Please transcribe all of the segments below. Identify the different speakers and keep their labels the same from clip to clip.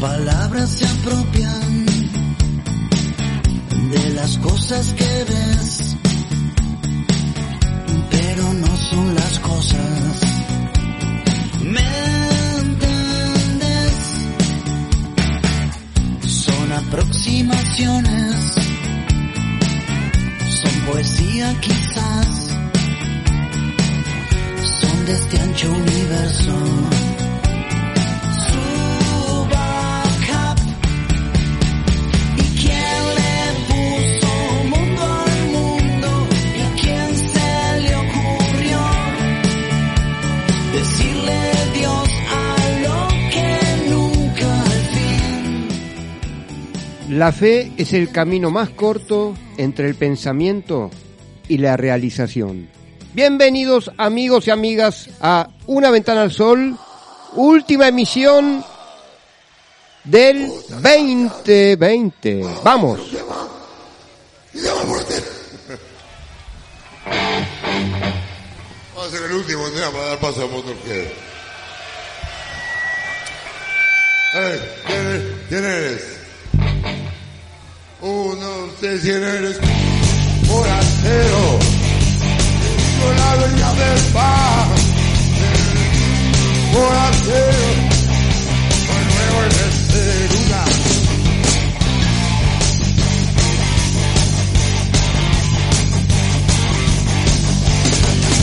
Speaker 1: palabras se apropian de las cosas que ves, pero no son las cosas. ¿Me entiendes? Son aproximaciones, son poesía quizás, son de este ancho universo.
Speaker 2: La fe es el camino más corto entre el pensamiento y la realización. Bienvenidos amigos y amigas a Una Ventana al Sol, última emisión del 2020. Vamos.
Speaker 3: Va a ser el último tema para dar paso a Motorhead. ¿quién eres? Uno, sé quién eres. Forastero. Con la dueña del bar. Forastero. Hoy nuevo en este lugar.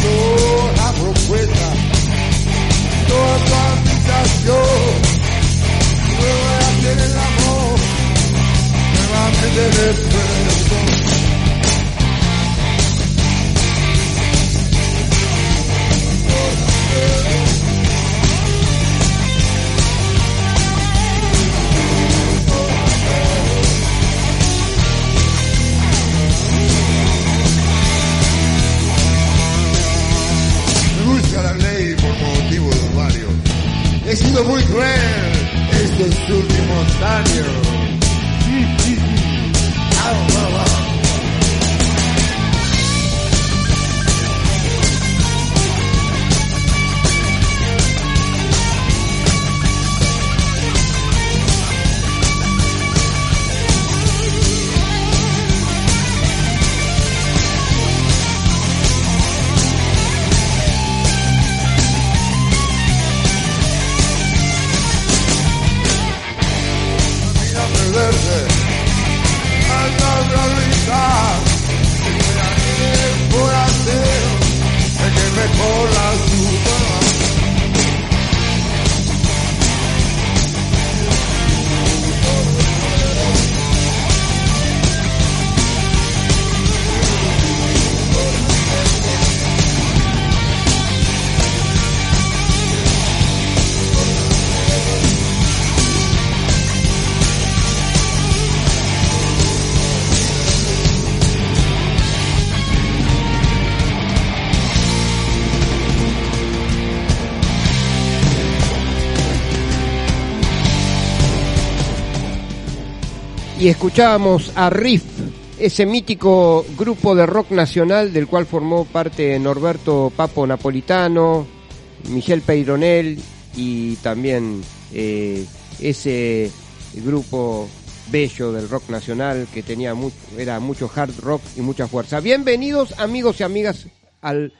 Speaker 3: toda propuesta, toda tu habitación, no voy a hacer el amor,
Speaker 2: Y escuchábamos a Riff, ese mítico grupo de rock nacional del cual formó parte Norberto Papo Napolitano, Michel Peyronel y también eh, ese grupo bello del rock nacional que tenía mucho, era mucho hard rock y mucha fuerza. Bienvenidos amigos y amigas al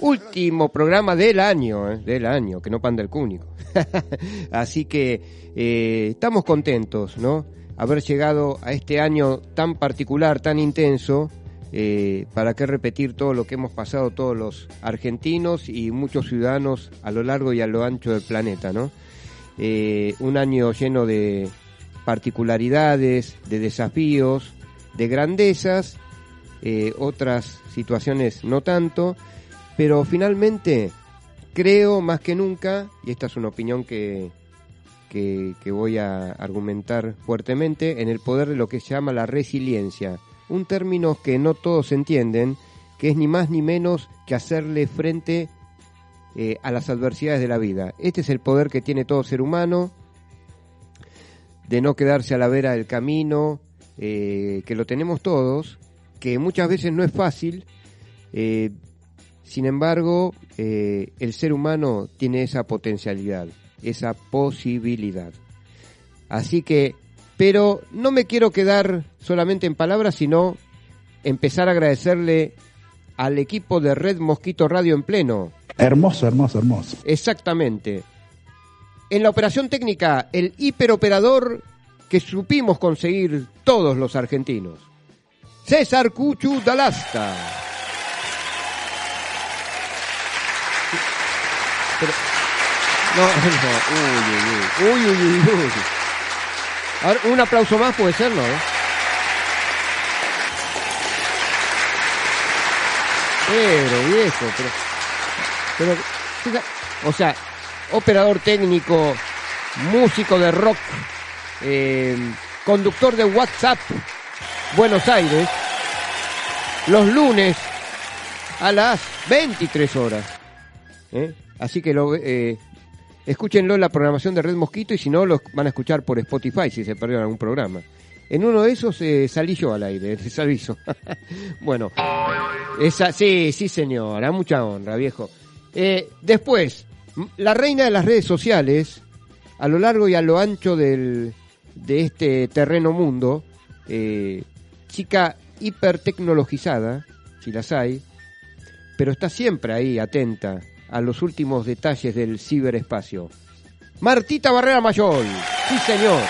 Speaker 2: último programa del año, eh, del año, que no panda el cúnico. Así que eh, estamos contentos, ¿no? Haber llegado a este año tan particular, tan intenso, eh, para qué repetir todo lo que hemos pasado todos los argentinos y muchos ciudadanos a lo largo y a lo ancho del planeta, ¿no? Eh, un año lleno de particularidades, de desafíos, de grandezas, eh, otras situaciones no tanto, pero finalmente creo más que nunca, y esta es una opinión que, que, voy a argumentar fuertemente, en el poder de lo que se llama la resiliencia, un término que no todos entienden, que es ni más ni menos que hacerle frente eh, a las adversidades de la vida. Este es el poder que tiene todo ser humano, de no quedarse a la vera del camino, eh, que lo tenemos todos, que muchas veces no es fácil, eh, sin embargo, el ser humano tiene esa potencialidad, esa posibilidad. Así que, pero no me quiero quedar solamente en palabras, sino empezar a agradecerle al equipo de Red Mosquito Radio en pleno.
Speaker 4: Hermoso, hermoso, hermoso.
Speaker 2: Exactamente. En la operación técnica, el hiperoperador que supimos conseguir todos los argentinos. César Cuchu Dalasta. Pero- no, no, uy, uy, uy, uy, uy, uy. A un aplauso más puede ser, ¿no? Pero, viejo, pero... pero o sea, operador técnico, músico de rock, eh, conductor de WhatsApp, Buenos Aires, los lunes a las 23 horas. ¿eh? Así que lo, eh, escúchenlo en la programación de Red Mosquito y si no, los van a escuchar por Spotify si se perdieron algún programa. En uno de esos eh, salí yo al aire, les aviso. bueno, esa, sí, sí señora, mucha honra, viejo. Eh, después, la reina de las redes sociales, a lo largo y a lo ancho del, de este terreno mundo, eh, chica hipertecnologizada, si las hay, pero está siempre ahí atenta a los últimos detalles del ciberespacio. Martita Barrera Mayol, sí señor.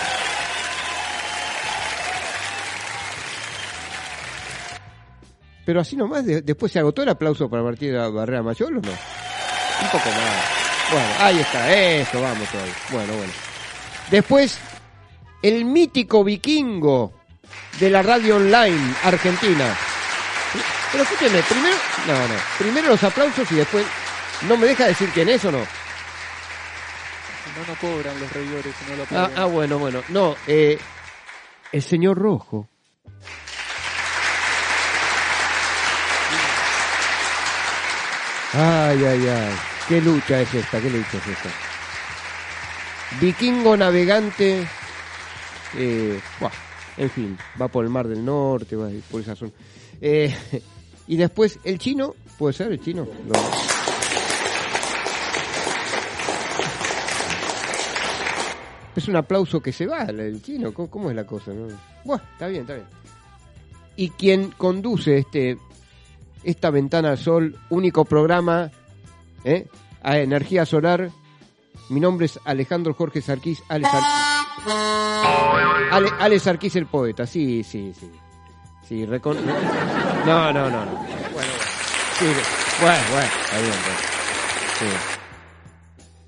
Speaker 2: Pero así nomás, de- después se agotó el aplauso para Martita Barrera Mayol o no? Un poco más. Bueno, ahí está, eso, vamos todavía. Bueno, bueno. Después, el mítico vikingo de la radio online argentina. Pero escúcheme, primero, no, no, primero los aplausos y después, ¿no me deja decir quién es o no?
Speaker 5: No, no cobran los reidores, no lo
Speaker 2: Ah, ah, bueno, bueno, no, eh, el señor Rojo. Ay, ay, ay, qué lucha es esta, qué lucha es esta. Vikingo navegante, eh, buah, en fin, va por el Mar del Norte, va por esa zona. Eh, y después, el chino, ¿puede ser el chino? No. Es un aplauso que se va, el chino, ¿cómo, es la cosa? no? Buah, está bien, está bien. Y quien conduce este esta ventana al sol, único programa ¿eh? a energía solar. Mi nombre es Alejandro Jorge Sarquís, Ale, Sar- Ale, Sarquís el poeta, sí, sí, sí. Sí, recon- No, no, no, no. Bueno, bueno. Sí, bueno, bueno, está bien. Sí.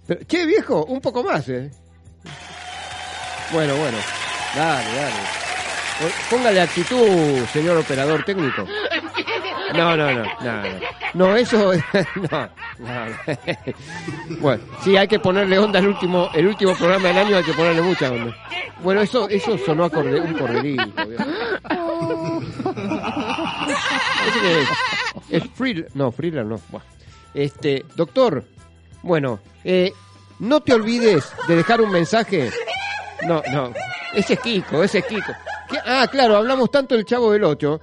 Speaker 2: Pero, che, viejo, un poco más, eh. Bueno, bueno. Dale, dale. Póngale actitud, señor operador técnico. No, no, no, no, no. Eso, no, no. Bueno, sí, hay que ponerle onda al último, el último programa del año hay que ponerle mucha onda. Bueno, eso, eso sonó a corde- un corderito. es, es no, Thriller no. Este, doctor, bueno, eh, no te olvides de dejar un mensaje. No, no, ese es Kiko, ese es Kiko. ¿Qué? Ah, claro, hablamos tanto del Chavo del 8,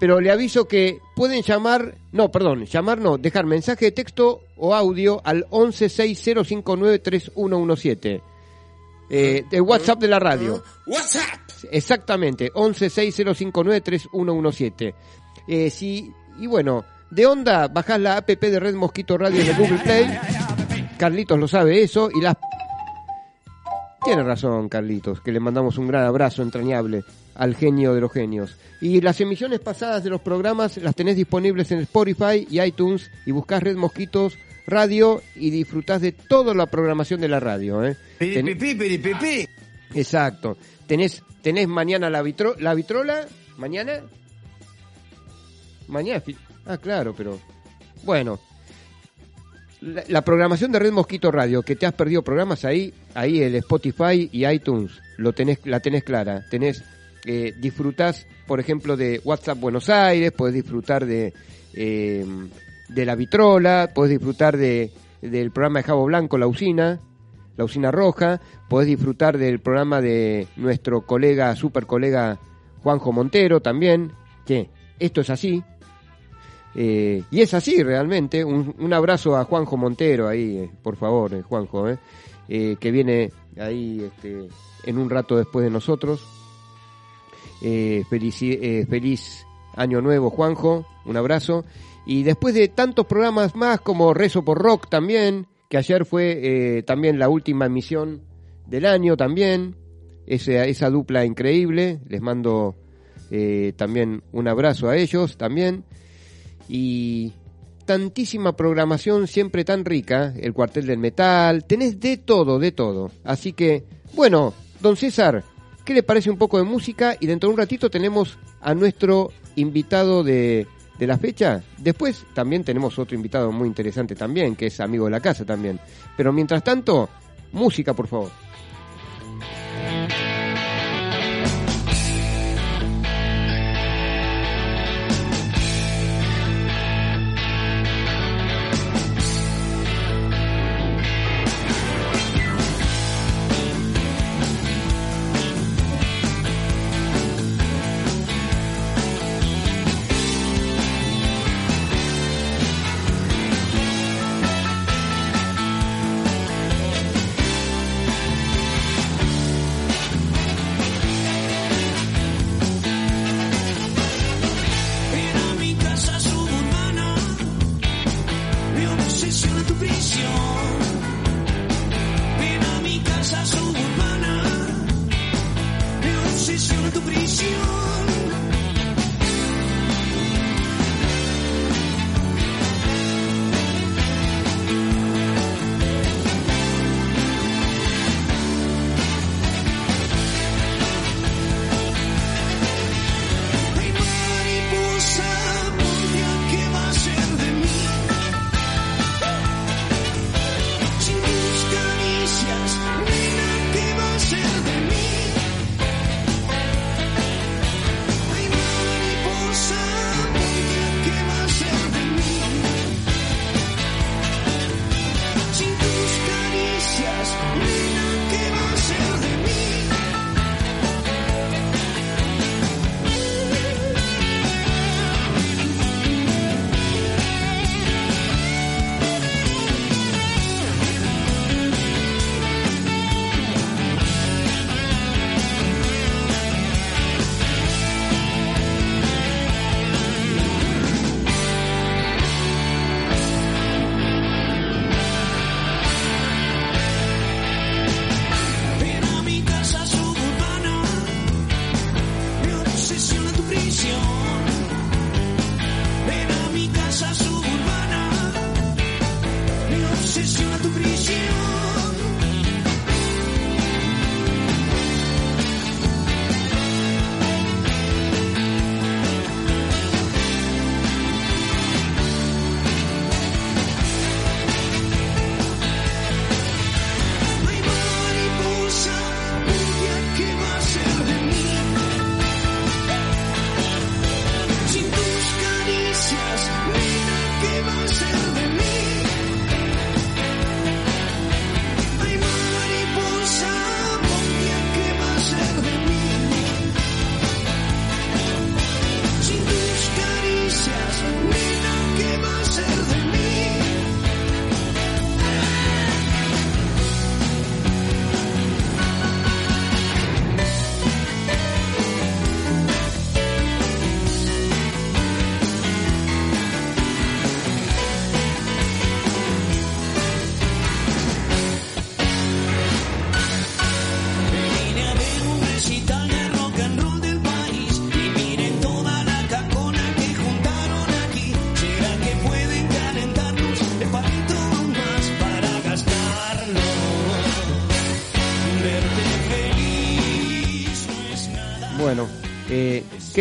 Speaker 2: pero le aviso que pueden llamar, no, perdón, llamar no, dejar mensaje de texto o audio al 1160593117. Eh, de WhatsApp de la radio.
Speaker 3: WhatsApp.
Speaker 2: Exactamente, 1160593117. Eh, sí, y bueno, de onda, bajás la app de Red Mosquito Radio de Google Play. Carlitos lo sabe eso y las... Tiene razón, Carlitos, que le mandamos un gran abrazo entrañable al genio de los genios. Y las emisiones pasadas de los programas las tenés disponibles en Spotify y iTunes y buscás Red Mosquitos Radio y disfrutás de toda la programación de la radio. ¿eh? Ten-
Speaker 3: Piripipi, piripipi.
Speaker 2: Exacto. Tenés, tenés mañana la, vitro, la vitrola. ¿Mañana? Mañana. Ah, claro, pero. Bueno. La, programación de Red Mosquito Radio, que te has perdido programas ahí, ahí el Spotify y iTunes, lo tenés, la tenés clara. Tenés, eh, disfrutás, por ejemplo, de WhatsApp Buenos Aires, podés disfrutar de, eh, de la vitrola, podés disfrutar de, del programa de Jabo Blanco, La Usina, la usina roja, podés disfrutar del programa de nuestro colega, super colega Juanjo Montero también, que esto es así. Eh, y es así realmente, un, abrazo a Juanjo Montero ahí, eh, por favor, eh, Juanjo, que viene ahí este, en un rato después de nosotros. Feliz, feliz año nuevo, Juanjo, un abrazo. Y después de tantos programas más como Rezo por Rock también, que ayer fue también la última emisión del año también, esa, esa dupla increíble, les mando también un abrazo a ellos también. Y tantísima programación siempre tan rica, el cuartel del metal, tenés de todo, de todo. Así que, bueno, don César, ¿qué le parece un poco de música? Y dentro de un ratito tenemos a nuestro invitado de, de la fecha. Después también tenemos otro invitado muy interesante también, que es amigo de la casa también. Pero mientras tanto, música, por favor.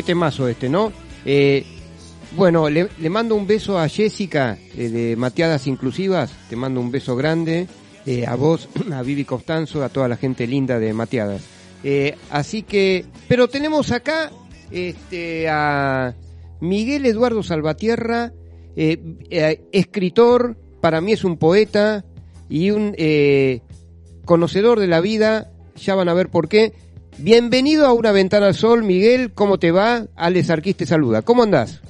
Speaker 2: Temazo este, ¿no? Eh, bueno, le, mando un beso a Jessica eh, de Mateadas Inclusivas, te mando un beso grande, eh, a vos, a Vivi Costanzo, a toda la gente linda de Mateadas. Así que, pero tenemos acá este, a Miguel Eduardo Salvatierra, escritor, para mí es un poeta y un conocedor de la vida, ya van a ver por qué. Bienvenido a Una Ventana al Sol, Miguel, ¿cómo te va? Alex Arquís te saluda, ¿cómo andás?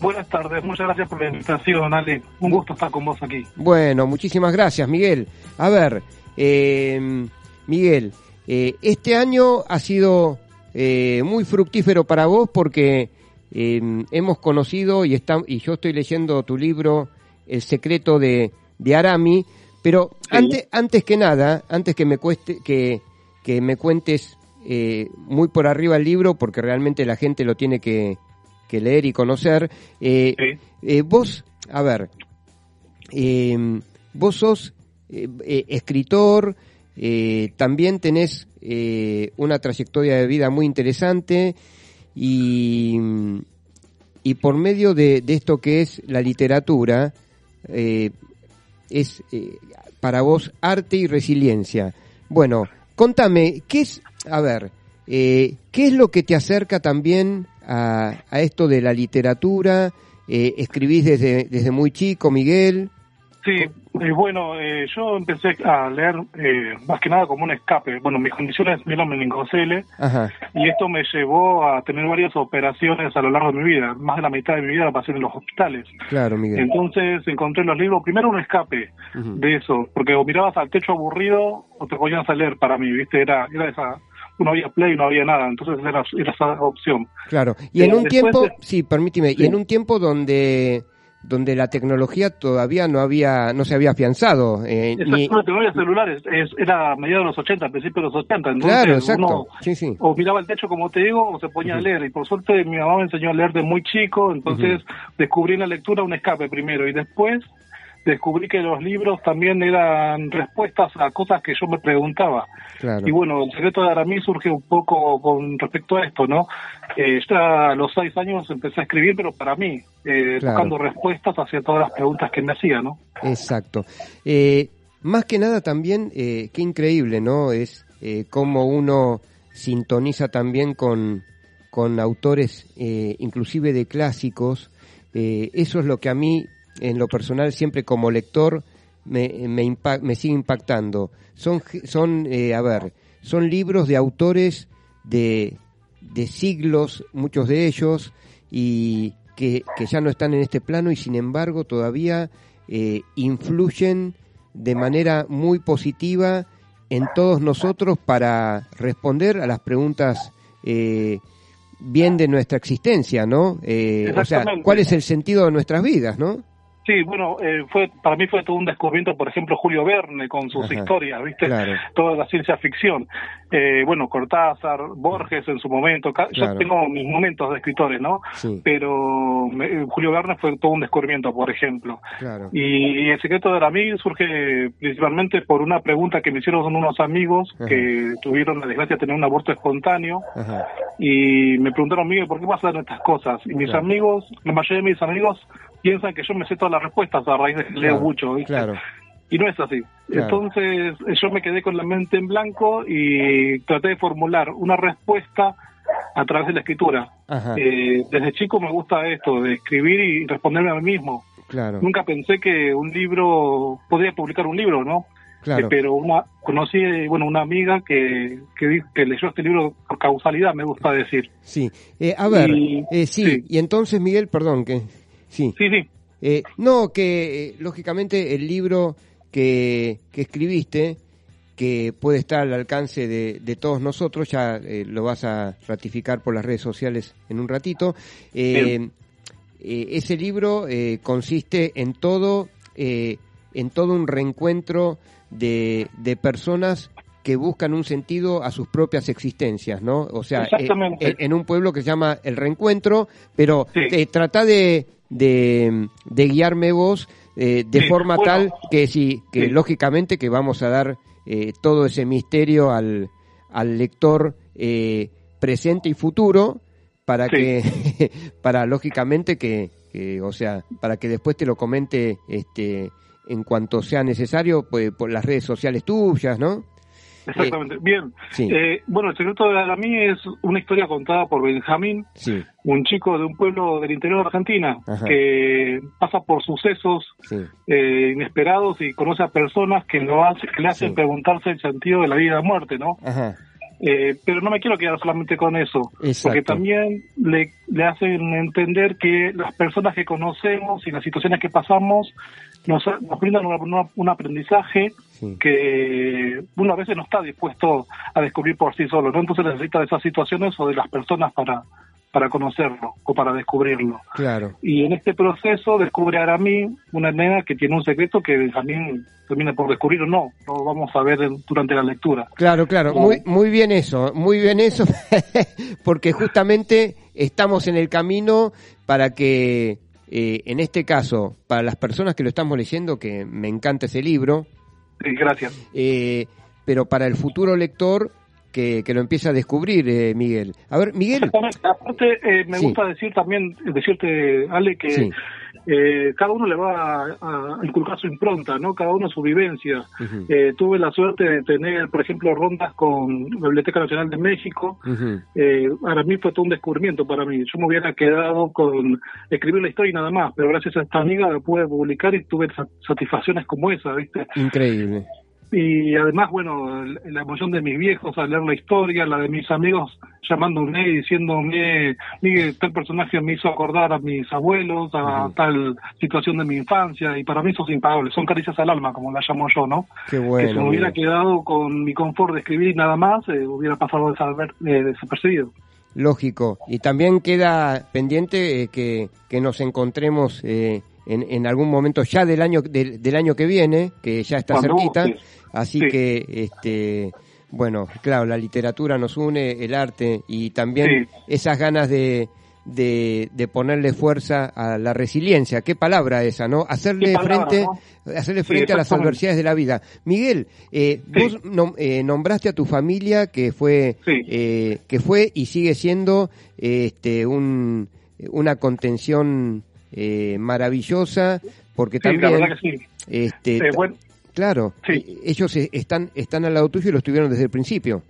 Speaker 4: Buenas tardes, muchas gracias por la invitación, Ale. Un gusto estar con vos aquí.
Speaker 2: Bueno, muchísimas gracias, Miguel. A ver, eh, Miguel, eh, este año ha sido eh, muy fructífero para vos porque eh, hemos conocido y, está, y yo estoy leyendo tu libro El secreto de, de Arami, pero
Speaker 4: Sí.
Speaker 2: antes, antes que nada, antes que me cueste, que, que me cuentes eh, muy por arriba el libro, porque realmente la gente lo tiene que, que leer y conocer, eh,
Speaker 4: Sí.
Speaker 2: eh, vos, a ver, eh, vos sos escritor, también tenés una trayectoria de vida muy interesante y, y por medio de, de esto que es la literatura, es eh, para vos arte y resiliencia. Bueno, contame, ¿qué es, a ver, eh, qué es lo que te acerca también a, a esto de la literatura? Eh, escribís desde, desde muy chico, Miguel.
Speaker 4: Sí, eh, bueno, eh, yo empecé a leer eh, más que nada como un escape. Bueno, mis condiciones me meningocele
Speaker 2: Ajá,
Speaker 4: y esto me llevó a tener varias operaciones a lo largo de mi vida. Más de la mitad de mi vida la pasé en los hospitales.
Speaker 2: claro, Miguel.
Speaker 4: Entonces encontré en los libros primero un escape de eso, porque o mirabas al techo aburrido o te ponías a leer para mí, ¿viste? Era, era esa, no había play, no había nada, entonces era, era esa opción.
Speaker 2: Claro, y en
Speaker 4: Eh,
Speaker 2: un tiempo,
Speaker 4: de-
Speaker 2: sí, permíteme, y en un tiempo donde donde la tecnología todavía no había no se había afianzado eh, ni-
Speaker 4: no había celulares, es- era a mediados de los 80, principios de los 80, entonces
Speaker 2: Claro, exacto.
Speaker 4: uno
Speaker 2: Sí, sí.
Speaker 4: o miraba el techo como te digo o se ponía a leer. Y por suerte mi mamá me enseñó a leer de muy chico, entonces descubrí en la lectura un escape primero y después descubrí que los libros también eran respuestas a cosas que yo me preguntaba.
Speaker 2: Claro.
Speaker 4: Y bueno, el secreto de Aramí surge un poco con respecto a esto, ¿no? Eh, ya a los seis años empecé a escribir, pero para mí, eh,
Speaker 2: Claro.
Speaker 4: buscando respuestas hacia todas las preguntas que me hacía, ¿no?
Speaker 2: Exacto. Eh, más que nada también, eh, qué increíble, ¿no? Es eh, cómo uno sintoniza también con, con autores, eh, inclusive de clásicos. Eso es lo que a mí, en lo personal, siempre como lector, me, me, me sigue impactando. Son, son eh, a ver, son libros de autores de, de siglos, muchos de ellos, y que, que ya no están en este plano y sin embargo todavía eh, influyen de manera muy positiva en todos nosotros para responder a las preguntas eh, bien de nuestra existencia, ¿no? Eh, o sea. ¿cuál es el sentido de nuestras vidas, no?
Speaker 4: Sí, bueno, eh, fue para mí fue todo un descubrimiento, por ejemplo, Julio Verne con sus
Speaker 2: Ajá.
Speaker 4: historias, ¿viste?
Speaker 2: Claro.
Speaker 4: Toda la ciencia ficción. Eh, bueno, Cortázar, Borges en su momento.
Speaker 2: Claro.
Speaker 4: Yo tengo mis momentos de escritores, ¿no?
Speaker 2: Sí.
Speaker 4: Pero me- Julio Verne fue todo un descubrimiento, por ejemplo.
Speaker 2: Claro.
Speaker 4: Y, y el secreto de Aramí surge principalmente por una pregunta que me hicieron unos amigos
Speaker 2: Ajá.
Speaker 4: que tuvieron la desgracia de tener un aborto espontáneo
Speaker 2: Ajá.
Speaker 4: y me preguntaron, Miguel, ¿por qué pasan estas cosas? Y mis amigos, la mayoría de mis amigos piensan que yo me sé todas las respuestas a raíz de que leo mucho, ¿viste?
Speaker 2: Claro.
Speaker 4: Y no es así.
Speaker 2: Claro.
Speaker 4: Entonces yo me quedé con la mente en blanco y traté de formular una respuesta a través de la escritura.
Speaker 2: Ajá.
Speaker 4: Eh, desde chico me gusta esto, de escribir y responderme a mí mismo.
Speaker 2: Claro.
Speaker 4: Nunca pensé que un libro, podría publicar un libro, ¿no?
Speaker 2: Claro.
Speaker 4: Eh, pero una, conocí, bueno, una amiga que, que, que leyó este libro por causalidad, me gusta decir.
Speaker 2: Sí. Eh, a ver,
Speaker 4: Y-
Speaker 2: eh, sí.
Speaker 4: sí.
Speaker 2: Y entonces, Miguel, perdón, que... Sí.
Speaker 4: Sí, sí,
Speaker 2: Eh, no, que eh, lógicamente el libro que, que escribiste, que puede estar al alcance de, de todos nosotros, ya eh, lo vas a ratificar por las redes sociales en un ratito. eh, eh, ese libro eh, consiste en todo, eh, en todo un reencuentro de, de personas que buscan un sentido a sus propias existencias, ¿no? O sea, en, en un pueblo que se llama El Reencuentro, pero
Speaker 4: Sí.
Speaker 2: eh, trata de, de, de guiarme vos eh, de
Speaker 4: Sí,
Speaker 2: forma
Speaker 4: bueno.
Speaker 2: tal que sí, que
Speaker 4: Sí.
Speaker 2: lógicamente que vamos a dar eh, todo ese misterio al, al lector eh, presente y futuro para
Speaker 4: Sí.
Speaker 2: que, para lógicamente que, que, o sea, para que después te lo comente este en cuanto sea necesario pues, por las redes sociales tuyas, ¿no?
Speaker 4: Exactamente. Bien.
Speaker 2: sí.
Speaker 4: Eh, bueno, el secreto de Aramí es una historia contada por Benjamín,
Speaker 2: Sí,
Speaker 4: un chico de un pueblo del interior de Argentina
Speaker 2: Ajá.
Speaker 4: que pasa por sucesos
Speaker 2: sí,
Speaker 4: eh, inesperados y conoce a personas que lo hace, que le hacen preguntarse el sentido de la vida y la muerte, ¿no?
Speaker 2: ajá,
Speaker 4: Eh, pero no me quiero quedar solamente con eso,
Speaker 2: Exacto.
Speaker 4: porque también le, le hacen entender que las personas que conocemos y las situaciones que pasamos nos, nos brindan una- un aprendizaje
Speaker 2: Sí.
Speaker 4: que uno a veces no está dispuesto a descubrir por sí solo, ¿no? Entonces necesita de esas situaciones o de las personas para, para conocerlo o para descubrirlo.
Speaker 2: Claro.
Speaker 4: Y en este proceso descubre a mí una nena que tiene un secreto que Benjamín termina por descubrir o no. Lo vamos a ver durante la lectura.
Speaker 2: Claro, claro, muy, muy bien eso, muy bien eso, porque justamente estamos en el camino para que, eh, en este caso, para las personas que lo estamos leyendo, que me encanta ese libro,
Speaker 4: Sí, gracias.
Speaker 2: eh, pero para el futuro lector que, que lo empiece a descubrir, eh, Miguel. A ver, Miguel,
Speaker 4: Exactamente. Aparte, eh, me
Speaker 2: Sí.
Speaker 4: gusta decir también, decirte, Ale, que
Speaker 2: Sí.
Speaker 4: eh, cada uno le va a, a inculcar su impronta, ¿no? Cada uno su vivencia. Eh, tuve la suerte de tener, por ejemplo, rondas con la Biblioteca Nacional de México. Eh, para mí fue todo un descubrimiento para mí. Yo me hubiera quedado con escribir la historia y nada más, pero gracias a esta amiga la pude publicar y tuve sa- satisfacciones como esa, ¿viste?
Speaker 2: increíble.
Speaker 4: Y además, bueno, la emoción de mis viejos al leer la historia, la de mis amigos llamándome y diciéndome, Miguel, tal personaje me hizo acordar a mis abuelos, a tal situación de mi infancia, y para mí eso es impagable, son caricias al alma, como la llamo yo, ¿no?
Speaker 2: Qué
Speaker 4: que si
Speaker 2: bueno.
Speaker 4: me hubiera quedado con mi confort de escribir y nada más, eh, hubiera pasado eh, desapercibido.
Speaker 2: Lógico. Y también queda pendiente eh, que, que nos encontremos eh, en, en algún momento ya del año del, del año que viene, que ya está
Speaker 4: Cuando
Speaker 2: cerquita. Así
Speaker 4: Sí.
Speaker 2: que, este, bueno, claro, la literatura nos une, el arte y también
Speaker 4: Sí.
Speaker 2: esas ganas de, de, de ponerle fuerza a la resiliencia. Qué palabra esa, ¿no? Hacerle
Speaker 4: palabra,
Speaker 2: frente,
Speaker 4: ¿no?
Speaker 2: hacerle
Speaker 4: Sí,
Speaker 2: frente a las adversidades de la vida. Miguel, eh,
Speaker 4: Sí.
Speaker 2: vos nom- eh, nombraste a tu familia que fue,
Speaker 4: Sí.
Speaker 2: eh, que fue y sigue siendo este, un, una contención eh, maravillosa, porque
Speaker 4: Sí, la
Speaker 2: también,
Speaker 4: verdad que sí.
Speaker 2: este,
Speaker 4: Eh, bueno,
Speaker 2: claro,
Speaker 4: Sí.
Speaker 2: ellos eh, están, están al lado tuyo y lo estuvieron desde el principio.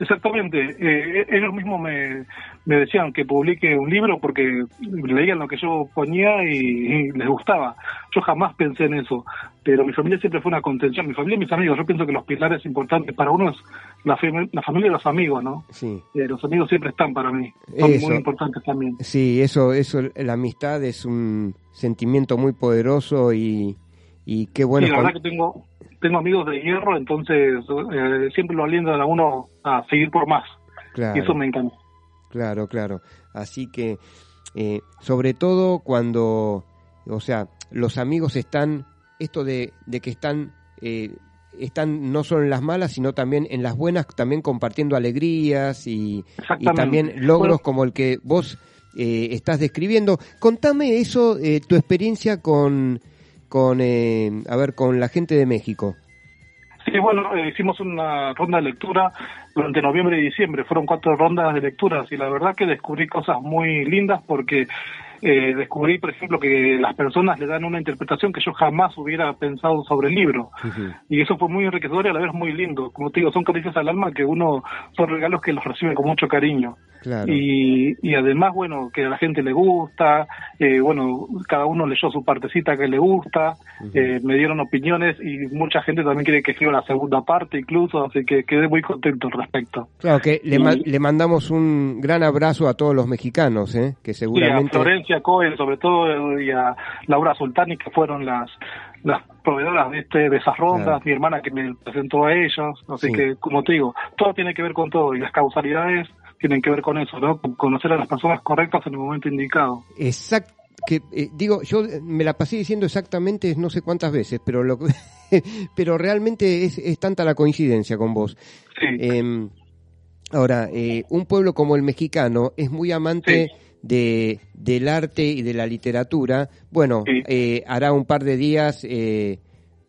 Speaker 4: Exactamente. Eh, ellos mismos me, me decían que publique un libro porque leían lo que yo ponía y, y les gustaba. Yo jamás pensé en eso, pero mi familia siempre fue una contención. Mi familia y mis amigos. Yo pienso que los pilares importantes para uno es la, fam- la familia y los amigos, ¿no?
Speaker 2: Sí.
Speaker 4: Eh, los amigos siempre están para mí. Son
Speaker 2: Eso.
Speaker 4: muy importantes también.
Speaker 2: Sí, eso, eso, la amistad es un sentimiento muy poderoso y, y qué bueno.
Speaker 4: sí, la verdad que tengo, tengo amigos de hierro, entonces eh, siempre lo alientan a uno a seguir por más.
Speaker 2: claro,
Speaker 4: Y eso me encanta.
Speaker 2: claro, claro. Así que, eh, sobre todo cuando, o sea, los amigos están, esto de, de que están, eh, están no solo en las malas, sino también en las buenas, también compartiendo alegrías y, también logros
Speaker 4: Bueno.
Speaker 2: como el que vos estás describiendo. Contame eso, tu experiencia con, con eh, a ver, con la gente de México.
Speaker 4: Sí, bueno, eh, hicimos una ronda de lectura durante noviembre y diciembre. Fueron cuatro rondas de lecturas y la verdad que descubrí cosas muy lindas porque eh, descubrí, por ejemplo, que las personas le dan una interpretación que yo jamás hubiera pensado sobre el libro. Y eso fue muy enriquecedor y a la vez muy lindo. Como te digo, son caricias al alma que uno, son regalos que los recibe con mucho cariño.
Speaker 2: Claro.
Speaker 4: Y, y además, bueno, que a la gente le gusta, eh, bueno, cada uno leyó su partecita que le gusta, eh, me dieron opiniones y mucha gente también quiere que escriba la segunda parte incluso, así que quedé muy contento al respecto.
Speaker 2: Claro que le, ma- le mandamos un gran abrazo a todos los mexicanos, ¿eh? que seguramente...
Speaker 4: Florencia Cohen, sobre todo, y a Laura Sultani, que fueron las las proveedoras de este de esas rondas,
Speaker 2: Claro.
Speaker 4: mi hermana que me presentó a ellos, así
Speaker 2: Sí.
Speaker 4: que, como te digo, todo tiene que ver con todo, y las causalidades tienen que ver con eso, ¿no? Con conocer a las personas correctas en el momento indicado.
Speaker 2: Exact que eh, digo yo eh, me la pasé diciendo exactamente no sé cuántas veces pero lo pero realmente es, es tanta la coincidencia con vos
Speaker 4: Sí.
Speaker 2: Eh, ahora eh, un pueblo como el mexicano es muy amante de del arte y de la literatura bueno
Speaker 4: Sí.
Speaker 2: eh, hará un par de días eh,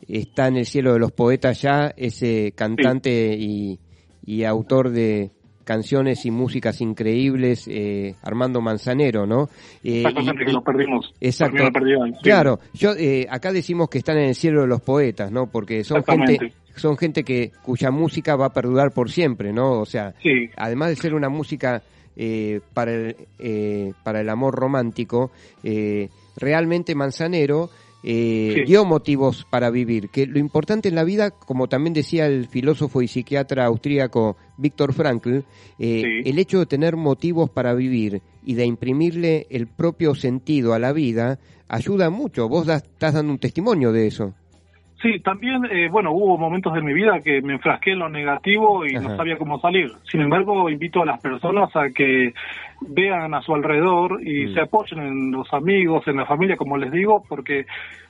Speaker 2: está en el cielo de los poetas ya ese cantante y, y autor de canciones y músicas increíbles eh, Armando Manzanero no Eh, y-
Speaker 4: que lo perdimos.
Speaker 2: Exacto.
Speaker 4: También lo perdieron, sí.
Speaker 2: Claro, yo eh, acá decimos que están en el cielo de los poetas, ¿no? Porque son gente, son gente que cuya música va a perdurar por siempre, ¿no? O sea, además de ser una música eh, para el eh, para el amor romántico, eh, realmente Manzanero eh,
Speaker 4: Sí.
Speaker 2: dio motivos para vivir. Que lo importante en la vida, como también decía el filósofo y psiquiatra austríaco Víctor Frankl,
Speaker 4: Sí.
Speaker 2: el hecho de tener motivos para vivir y de imprimirle el propio sentido a la vida ayuda mucho. Vos das- estás dando un testimonio de eso.
Speaker 4: Sí, también, eh, bueno, hubo momentos de mi vida que me enfrasqué en lo negativo y
Speaker 2: Ajá.
Speaker 4: no sabía cómo salir. Sin embargo, invito a las personas a que vean a su alrededor y
Speaker 2: Mm.
Speaker 4: se apoyen en los amigos, en la familia, como les digo, porque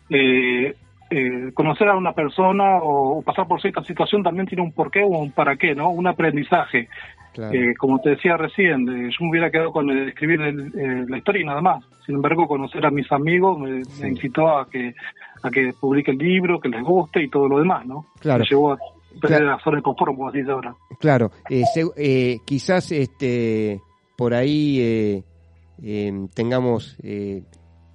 Speaker 4: eh, eh, conocer a una persona o pasar por cierta situación también tiene un porqué o un para qué, ¿no? Un aprendizaje.
Speaker 2: Claro.
Speaker 4: Eh, como te decía recién, eh, yo me hubiera quedado con el escribir el- eh, la historia y nada más. Sin embargo, conocer a mis amigos me,
Speaker 2: Sí.
Speaker 4: me incitó a que a que publique el libro, que les guste y todo lo demás, ¿no?
Speaker 2: Claro.
Speaker 4: Me llevó a perder
Speaker 2: Claro.
Speaker 4: la zona de confort, como decís ahora.
Speaker 2: Claro, eh, se- eh, quizás este por ahí eh, eh, tengamos eh,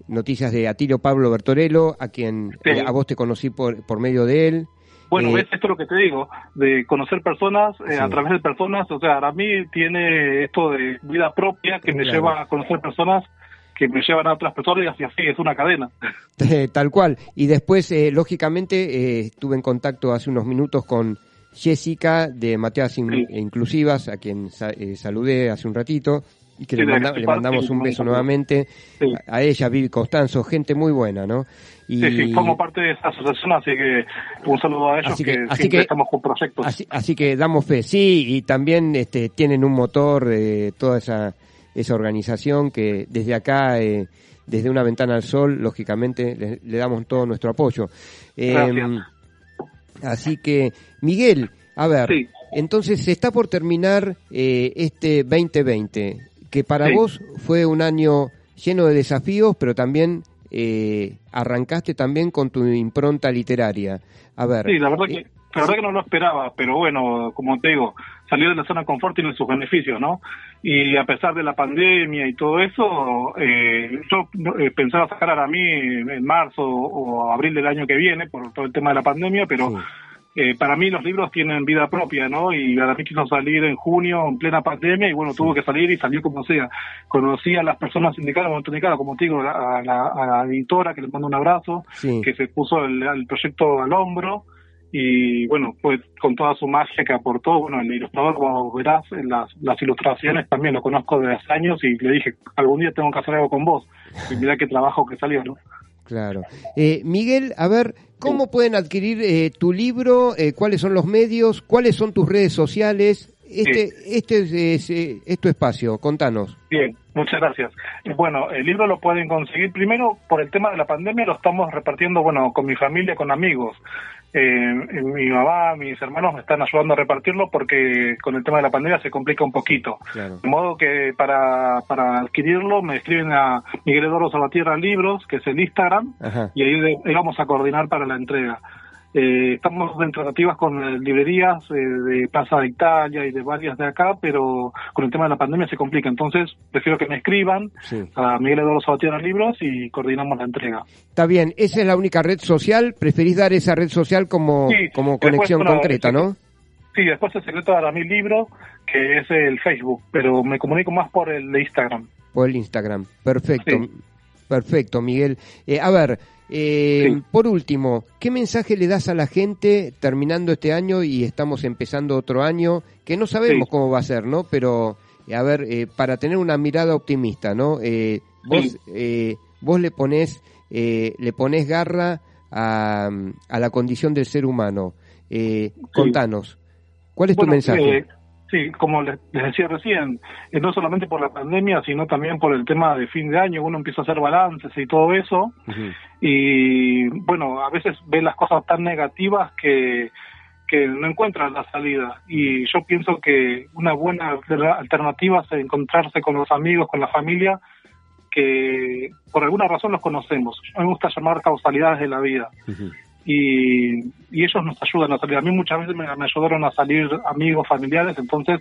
Speaker 2: noticias de Atilio Pablo Bertorello, a quien
Speaker 4: Sí.
Speaker 2: eh, a vos te conocí por, por medio de él.
Speaker 4: Bueno, ves, esto es lo que te digo, de conocer personas eh,
Speaker 2: Sí.
Speaker 4: a través de personas, o sea, para mí tiene esto de vida propia que me
Speaker 2: Claro.
Speaker 4: lleva a conocer personas que me llevan a otras personas y así, así es una cadena.
Speaker 2: Tal cual. Y después, eh, lógicamente, eh, estuve en contacto hace unos minutos con Jessica de Mateas In-
Speaker 4: Sí.
Speaker 2: Inclusivas, a quien sa- eh, saludé hace un ratito, y que
Speaker 4: Sí,
Speaker 2: le, manda- mandamos un beso nuevamente.
Speaker 4: Sí.
Speaker 2: A a ella, Vivi Constanzo, gente muy buena, ¿no? Y,
Speaker 4: Sí, sí, formo parte de esa asociación, así que un saludo a ellos
Speaker 2: Así
Speaker 4: que,
Speaker 2: que- así
Speaker 4: siempre
Speaker 2: que-
Speaker 4: estamos con proyectos.
Speaker 2: Así, así que damos fe, sí, y también este, tienen un motor de toda esa, esa organización que desde acá, eh, desde una ventana al sol, lógicamente le, le damos todo nuestro apoyo. Eh, así que, Miguel, a ver,
Speaker 4: Sí.
Speaker 2: entonces se está por terminar eh, este 2020, que para
Speaker 4: Sí.
Speaker 2: vos fue un año lleno de desafíos, pero también eh, arrancaste también con tu impronta literaria. A ver,
Speaker 4: Sí, la verdad
Speaker 2: eh,
Speaker 4: que la verdad que no lo esperaba, pero bueno, como te digo, salir de la zona de confort tiene sus beneficios, ¿no? Y a pesar de la pandemia y todo eso, eh, yo eh, pensaba sacar a mí en marzo o abril del año que viene por todo el tema de la pandemia, pero
Speaker 2: Sí.
Speaker 4: eh, para mí los libros tienen vida propia, ¿no? Y para mí quiso salir en junio en plena pandemia y bueno, tuvo que salir y salió como sea. Conocí a las personas indicadas, como te digo, a la, a la editora que le mando un abrazo,
Speaker 2: sí.
Speaker 4: que se puso el, el proyecto al hombro y bueno, pues con toda su magia que aportó, bueno, el ilustrador, como verás, en las, las ilustraciones también lo conozco desde hace años y le dije, algún día tengo que hacer algo con vos. Y qué trabajo que salió, ¿no?
Speaker 2: Claro. Eh, Miguel, a ver, ¿cómo pueden adquirir eh, tu libro? Eh, ¿Cuáles son los medios? ¿Cuáles son tus redes sociales? Este, este es, es, eh, es tu espacio, contanos.
Speaker 4: Bien, muchas gracias. Bueno, el libro lo pueden conseguir primero por el tema de la pandemia, lo estamos repartiendo, bueno, con mi familia, con amigos. Eh, mi mamá, mis hermanos me están ayudando a repartirlo porque con el tema de la pandemia se complica un poquito.
Speaker 2: Claro.
Speaker 4: De modo que para, para adquirirlo me escriben a Miguel Eduardo Salvatierra Libros, que es el Instagram,
Speaker 2: Ajá.
Speaker 4: y ahí, de- ahí vamos a coordinar para la entrega. Eh, estamos en tratativas con eh, librerías eh, de Plaza de Italia y de varias de acá, pero con el tema de la pandemia se complica. Entonces, prefiero que me escriban
Speaker 2: Sí.
Speaker 4: a Miguel Eduardo Salvatierra Libros y coordinamos la entrega.
Speaker 2: Está bien, esa es la única red social. Preferís dar esa red social como,
Speaker 4: Sí,
Speaker 2: como conexión concreta. ¿no?
Speaker 4: Sí, después el secreto de mi libro, que es el Facebook, pero me comunico más por el de Instagram.
Speaker 2: Por el Instagram. Perfecto.
Speaker 4: Sí.
Speaker 2: Perfecto, Miguel. Eh, a ver, eh,
Speaker 4: Sí.
Speaker 2: por último, ¿qué mensaje le das a la gente terminando este año y estamos empezando otro año que no sabemos
Speaker 4: Sí.
Speaker 2: cómo va a ser, ¿no? Pero, eh, a ver, eh, para tener una mirada optimista, ¿no? Eh, vos,
Speaker 4: Sí.
Speaker 2: eh, vos le pones, eh, le pones garra a, a la condición del ser humano. Eh, Contanos, ¿cuál es tu mensaje?
Speaker 4: Sí, como les, decía recién, eh, no solamente por la pandemia, sino también por el tema de fin de año, uno empieza a hacer balances y todo eso, y bueno, a veces ve las cosas tan negativas que, que no encuentran la salida. Y yo pienso que una buena alter- alternativa es encontrarse con los amigos, con la familia, que por alguna razón los conocemos. A mí me gusta llamar causalidades de la vida
Speaker 2: Ujú.
Speaker 4: Y, y ellos nos ayudan a salir. A mí muchas veces me, me ayudaron a salir amigos, familiares, entonces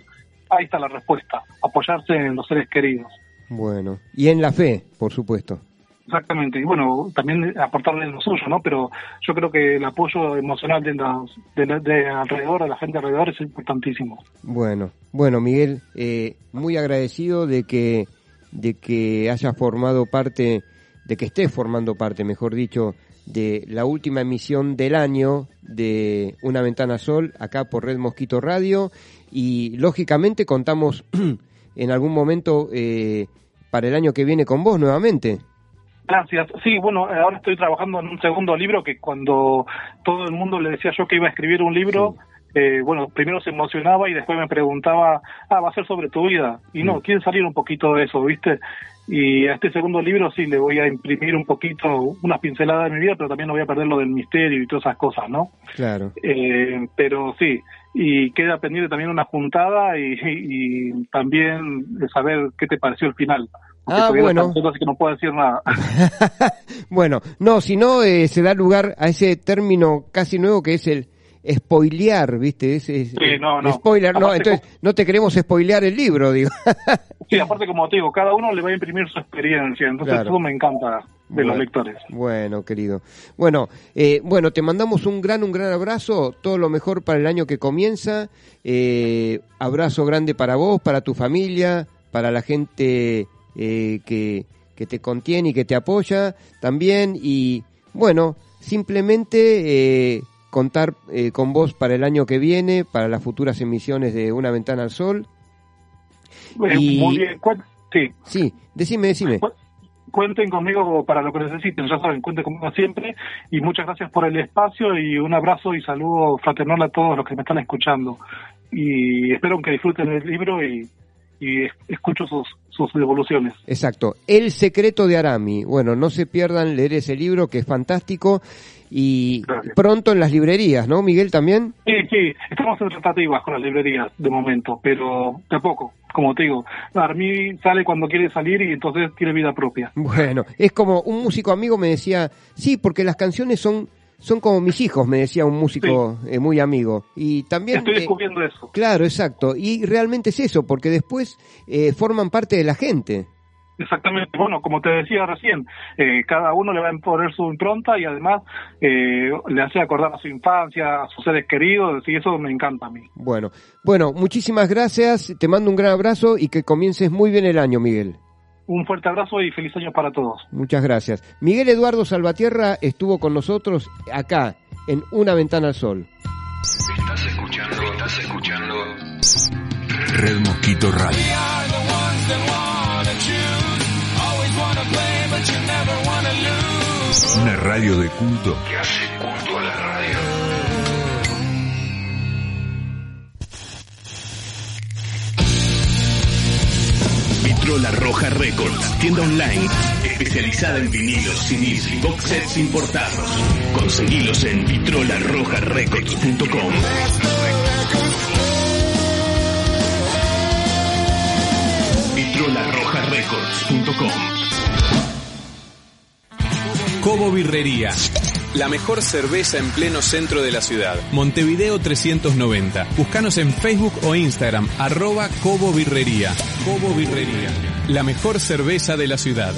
Speaker 4: ahí está la respuesta, apoyarse en los seres queridos.
Speaker 2: Bueno, y en la fe, por supuesto.
Speaker 4: Exactamente, y bueno, también aportarle lo suyo, ¿no? Pero yo creo que el apoyo emocional de, los, de, la- de alrededor, de la gente alrededor, es importantísimo.
Speaker 2: Bueno, bueno, Miguel, eh, muy agradecido de que de que hayas formado parte, de que estés formando parte, mejor dicho, de la última emisión del año de Una Ventana Sol, acá por Red Mosquito Radio, y lógicamente contamos en algún momento eh, para el año que viene con vos nuevamente.
Speaker 4: Gracias. Sí, bueno, ahora estoy trabajando en un segundo libro que cuando todo el mundo le decía yo que iba a escribir un libro, eh, bueno, primero se emocionaba y después me preguntaba, ah, va a ser sobre tu vida. Y no,
Speaker 2: Mm.
Speaker 4: quiere salir un poquito de eso, ¿viste? Y a este segundo libro sí le voy a imprimir un poquito, unas pinceladas de mi vida, pero también no voy a perder lo del misterio y todas esas cosas, ¿no?
Speaker 2: Claro.
Speaker 4: Eh, pero sí, y queda pendiente también una juntada y, y- y también de saber qué te pareció el final. Porque
Speaker 2: Ah, bueno.
Speaker 4: todo, así que no puedo decir nada.
Speaker 2: bueno, no, si no eh, se da lugar a ese término casi nuevo que es el spoilear, ¿viste? Es, es-
Speaker 4: Sí, no, no.
Speaker 2: Spoiler, no, entonces no te queremos spoilear el libro, digo.
Speaker 4: Sí, aparte como te digo, cada uno le va a imprimir su experiencia, entonces
Speaker 2: Claro.
Speaker 4: eso me encanta de los
Speaker 2: Bueno.
Speaker 4: lectores.
Speaker 2: Bueno, querido. Bueno, eh, bueno, te mandamos un gran, un gran abrazo, todo lo mejor para el año que comienza. Eh, abrazo grande para vos, para tu familia, para la gente eh, que, que te contiene y que te apoya también. Y bueno, simplemente eh, contar eh, con vos para el año que viene, para las futuras emisiones de Una Ventana al Sol.
Speaker 4: Eh,
Speaker 2: Y-
Speaker 4: Muy bien, cuen- sí,
Speaker 2: Sí, decime, decime.
Speaker 4: cu- cuenten conmigo para lo que necesiten, ya saben, cuenten conmigo siempre y muchas gracias por el espacio y un abrazo y saludo fraternal a todos los que me están escuchando y espero que disfruten el libro y, y es- escucho sus, sus devoluciones.
Speaker 2: Exacto. El secreto de Arami. Bueno, no se pierdan leer ese libro que es fantástico y
Speaker 4: Gracias.
Speaker 2: pronto en las librerías, ¿no, Miguel también?
Speaker 4: Sí, sí, estamos en tratativas con las librerías de momento, pero de a poco, como te digo. Armí sale cuando quiere salir y entonces tiene vida propia.
Speaker 2: Bueno, es como un músico amigo me decía, sí, porque las canciones son son como mis hijos, me decía un músico eh, muy amigo. Y también
Speaker 4: Estoy
Speaker 2: eh,
Speaker 4: descubriendo eso.
Speaker 2: Claro, exacto. Y realmente es eso, porque después eh, forman parte de la gente.
Speaker 4: Exactamente. Bueno, como te decía recién, eh, cada uno le va a poner su impronta y además eh, le hace acordar a su infancia, a sus seres queridos, y eso me encanta a mí.
Speaker 2: Bueno, bueno, muchísimas gracias. Te mando un gran abrazo y que comiences muy bien el año, Miguel.
Speaker 4: Un fuerte abrazo y feliz año para todos.
Speaker 2: Muchas gracias. Miguel Eduardo Salvatierra estuvo con nosotros acá en Una Ventana al Sol.
Speaker 6: Estás escuchando, estás escuchando Red Mosquito Radio. Una radio de culto que hace culto a la radio.
Speaker 7: Vitrola Roja Records, tienda online especializada en vinilos, CDs y box sets importados. Conseguilos en vitrolarrojarecords.com. vitrolarrojarecords.com.
Speaker 8: Cobo Birrería. La mejor cerveza en pleno centro de la ciudad. Montevideo 390. Búscanos en Facebook o Instagram, arroba Cobo Birrería. Cobo Birrería. La mejor cerveza de la ciudad.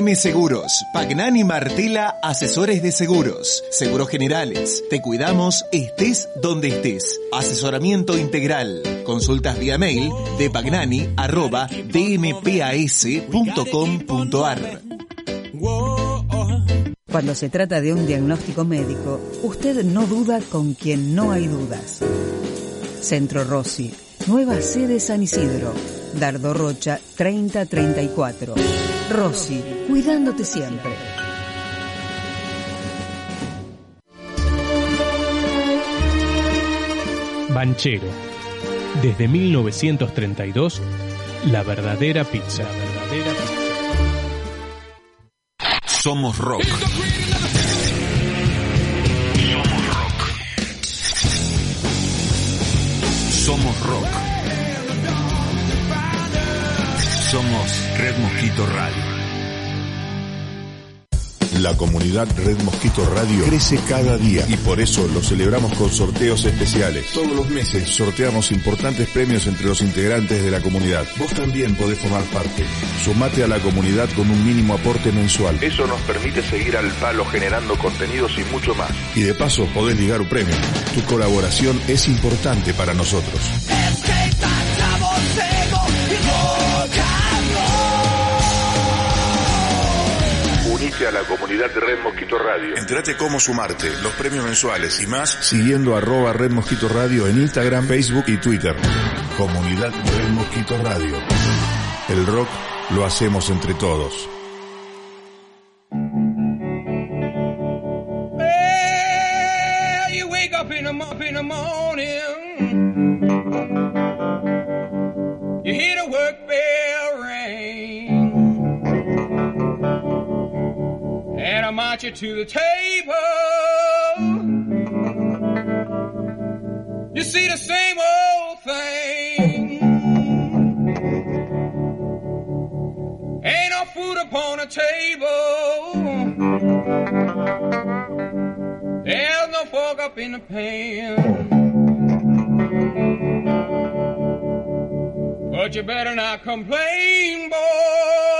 Speaker 9: DM Seguros, Pagnani Martela Asesores de Seguros, Seguros Generales. Te cuidamos estés donde estés. Asesoramiento integral. Consultas vía mail de pagnani arroba dmpas.com.ar.
Speaker 10: Cuando se trata de un diagnóstico médico, usted no duda con quien no hay dudas. Centro Rossi, nueva sede San Isidro, Dardo Rocha 3034. Rossi, cuidándote siempre.
Speaker 11: Banchero. Desde 1932, la verdadera pizza. La verdadera pizza.
Speaker 6: Somos rock. Somos rock. Somos rock. Somos Red Mosquito Radio.
Speaker 12: La comunidad Red Mosquito Radio crece cada día y por eso lo celebramos con sorteos especiales. Todos los meses sorteamos importantes premios entre los integrantes de la comunidad. Vos también podés formar parte. Sumate a la comunidad con un mínimo aporte mensual.
Speaker 13: Eso nos permite seguir al palo generando contenidos y mucho más.
Speaker 12: Y de paso podés ligar un premio. Tu colaboración es importante para nosotros.
Speaker 13: A la comunidad de Red Mosquito Radio.
Speaker 12: Entrate cómo sumarte, los premios mensuales y más siguiendo arroba Red Mosquito Radio en Instagram, Facebook y Twitter. Comunidad Red Mosquito Radio. El rock lo hacemos entre todos.
Speaker 14: Well, you wake up in the, mo- in the morning, you to the table. You see the same old thing. Ain't no food upon the table. There's no fork up in the pan. But you better not complain, boy.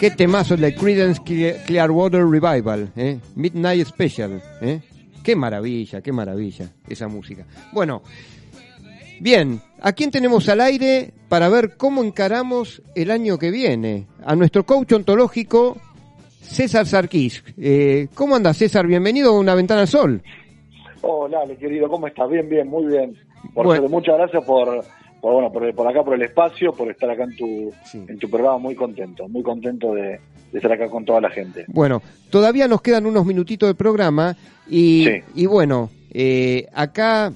Speaker 2: Qué temazo el de Creedence Clear- Clearwater Revival, ¿eh? Midnight Special, ¿eh? Qué maravilla, qué maravilla esa música. Bueno, bien, ¿a quién tenemos al aire para ver cómo encaramos el año que viene? A nuestro coach ontológico, César Sarquís. Eh, ¿Cómo anda César? Bienvenido a Una Ventana al Sol.
Speaker 15: Hola, Ale, querido, ¿cómo estás? Bien, bien, muy bien. Por
Speaker 2: Bueno.
Speaker 15: muchas gracias por, por, bueno, por, por acá, por el espacio, por estar acá en tu, en tu programa, muy contento, muy contento de, de estar acá con toda la gente.
Speaker 2: Bueno, todavía nos quedan unos minutitos de programa y,
Speaker 15: Sí.
Speaker 2: y bueno, eh, acá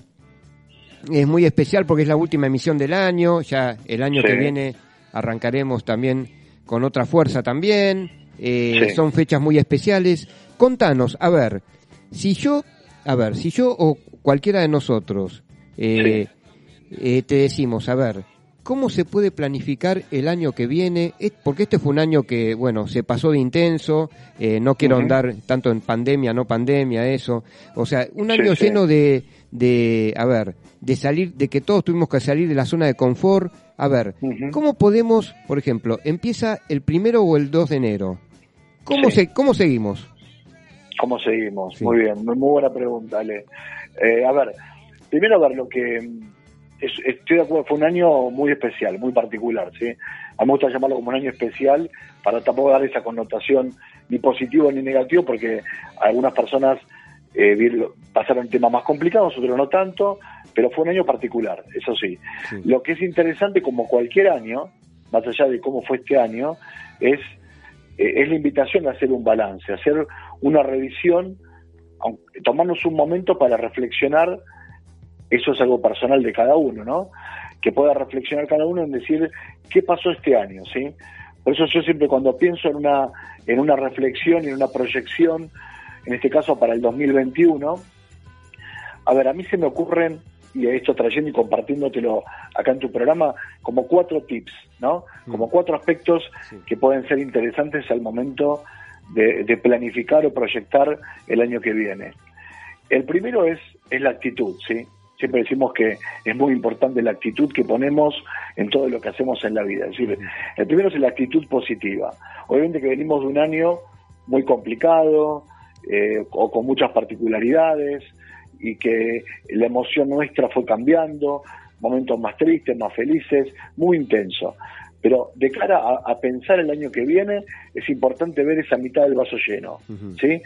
Speaker 2: es muy especial porque es la última emisión del año, ya el año
Speaker 15: Sí.
Speaker 2: que viene arrancaremos también con otra fuerza también, eh, son fechas muy especiales. Contanos, a ver, si yo, a ver, si yo o cualquiera de nosotros eh, eh, te decimos, a ver, ¿Cómo se puede planificar el año que viene? Porque este fue un año que, bueno, se pasó de intenso, eh, no quiero andar tanto en pandemia, no pandemia, eso. O sea, un año
Speaker 15: sí.
Speaker 2: lleno de, de, a ver, de salir, de que todos tuvimos que salir de la zona de confort. A ver, ¿cómo podemos, por ejemplo, empieza el primero o el 2 de enero? ¿Cómo,
Speaker 15: Sí.
Speaker 2: se, cómo seguimos?
Speaker 15: ¿Cómo seguimos? Muy bien, muy, buena pregunta, Ale. Eh, a ver, primero a ver lo que... es- estoy de acuerdo, fue un año muy especial, muy particular, ¿sí? A mí me gusta llamarlo como un año especial para tampoco dar esa connotación ni positivo ni negativo, porque algunas personas eh, pasaron temas más complicados, otros no tanto, pero fue un año particular, eso sí. Lo que es interesante, como cualquier año, más allá de cómo fue este año, es, eh, es la invitación a hacer un balance, a hacer una revisión, tomarnos un momento para reflexionar, eso es algo personal de cada uno, ¿no? Que pueda reflexionar cada uno en decir qué pasó este año, ¿sí? Por eso yo siempre cuando pienso en una, en una reflexión y en una proyección, en este caso para el 2021, a ver, a mí se me ocurren, y esto trayendo y compartiéndotelo acá en tu programa, como cuatro tips, ¿no? Como cuatro aspectos que pueden ser interesantes al momento de, de planificar o proyectar el año que viene. El primero es, es la actitud, ¿sí? Siempre decimos que es muy importante la actitud que ponemos en todo lo que hacemos en la vida. Es decir, el primero es la actitud positiva. Obviamente que venimos de un año muy complicado eh, o con muchas particularidades y que la emoción nuestra fue cambiando, momentos más tristes, más felices, muy intenso. Pero de cara a, a pensar el año que viene, es importante ver esa mitad del vaso lleno. ¿sí?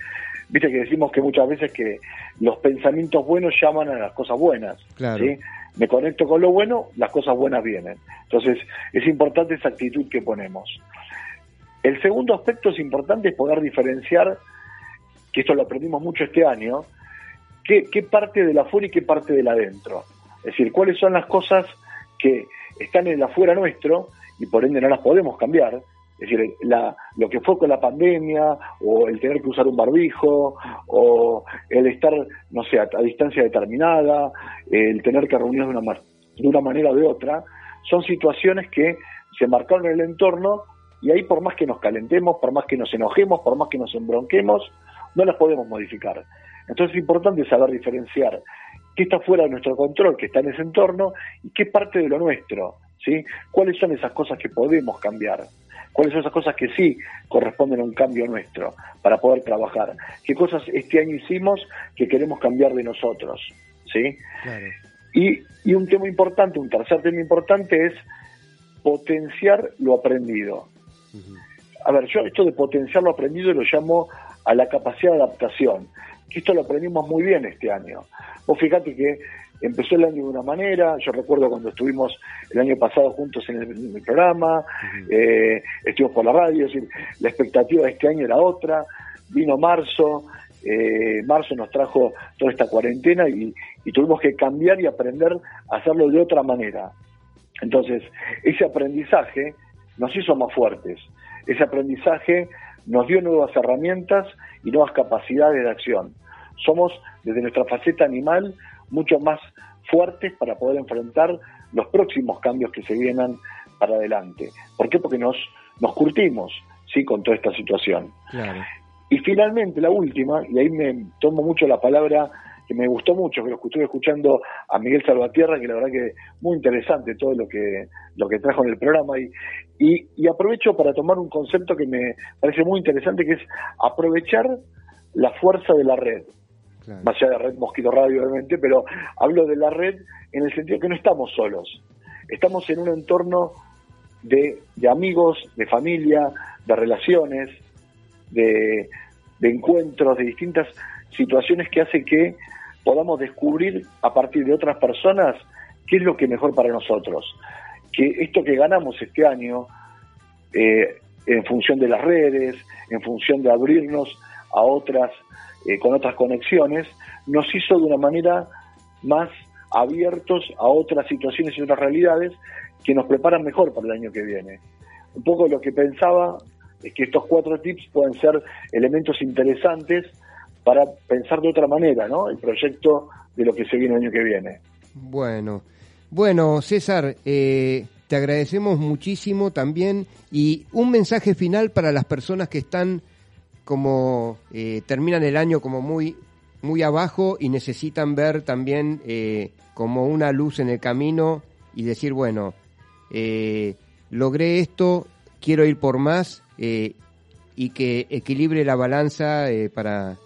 Speaker 15: Viste que decimos que muchas veces que los pensamientos buenos llaman a las cosas buenas.
Speaker 2: Claro.
Speaker 15: ¿sí? Me conecto con lo bueno, las cosas buenas vienen. Entonces, es importante esa actitud que ponemos. El segundo aspecto es importante es poder diferenciar, que esto lo aprendimos mucho este año, qué, qué parte de la afuera y qué parte del adentro. Es decir, cuáles son las cosas que están en el afuera nuestro y por ende no las podemos cambiar, Es decir, la, lo que fue con la pandemia, o el tener que usar un barbijo, o el estar, no sé, a, distancia determinada, el tener que reunirnos de una, de una manera o de otra, son situaciones que se marcaron en el entorno y ahí por más que nos calentemos, por más que nos enojemos, por más que nos embronquemos, no las podemos modificar. Entonces es importante saber diferenciar qué está fuera de nuestro control, que está en ese entorno, y qué parte de lo nuestro, ¿sí? ¿Cuáles son esas cosas que podemos cambiar? ¿Cuáles son esas cosas que sí corresponden a un cambio nuestro para poder trabajar? ¿Qué cosas este año hicimos que queremos cambiar de nosotros? ¿Sí?
Speaker 2: Claro.
Speaker 15: Y, y un tema importante, un tercer tema importante es potenciar lo aprendido. A ver, yo esto de potenciar lo aprendido lo llamo a la capacidad de adaptación, esto lo aprendimos muy bien este año. Vos fíjate que empezó el año de una manera, yo recuerdo cuando estuvimos el año pasado juntos en el, en el programa, eh, estuvimos por la radio, es decir, la expectativa de este año era otra, vino marzo, eh, marzo nos trajo toda esta cuarentena y, y tuvimos que cambiar y aprender a hacerlo de otra manera. Entonces, ese aprendizaje nos hizo más fuertes. Ese aprendizaje nos dio nuevas herramientas y nuevas capacidades de acción. Somos, desde nuestra faceta animal, mucho más fuertes para poder enfrentar los próximos cambios que se vienen para adelante. ¿Por qué? Porque nos, nos curtimos ¿sí? con toda esta situación.
Speaker 2: Claro.
Speaker 15: Y finalmente, la última, y ahí me tomo mucho la palabra que me gustó mucho, que lo estuve escuchando a Miguel Salvatierra, que la verdad que muy interesante todo lo que lo que trajo en el programa. Y, y, y aprovecho para tomar un concepto que me parece muy interesante, que es aprovechar la fuerza de la red, más allá de Red Mosquito Radio obviamente, pero hablo de la red en el sentido que no estamos solos, estamos en un entorno de, de amigos, de familia, de relaciones, de, de encuentros, de distintas situaciones que hace que podamos descubrir a partir de otras personas qué es lo que mejor para nosotros. Que esto que ganamos este año, eh, en función de las redes, en función de abrirnos a otras, eh, con otras conexiones, nos hizo de una manera más abiertos a otras situaciones y otras realidades que nos preparan mejor para el año que viene. Un poco lo que pensaba es que estos cuatro tips pueden ser elementos interesantes para pensar de otra manera, ¿no? El proyecto de lo que se viene el año que viene.
Speaker 2: Bueno, bueno, César, eh, te agradecemos muchísimo también y un mensaje final para las personas que están como eh, terminan el año como muy muy abajo y necesitan ver también eh, como una luz en el camino y decir bueno logré esto quiero ir por más y que equilibre la balanza para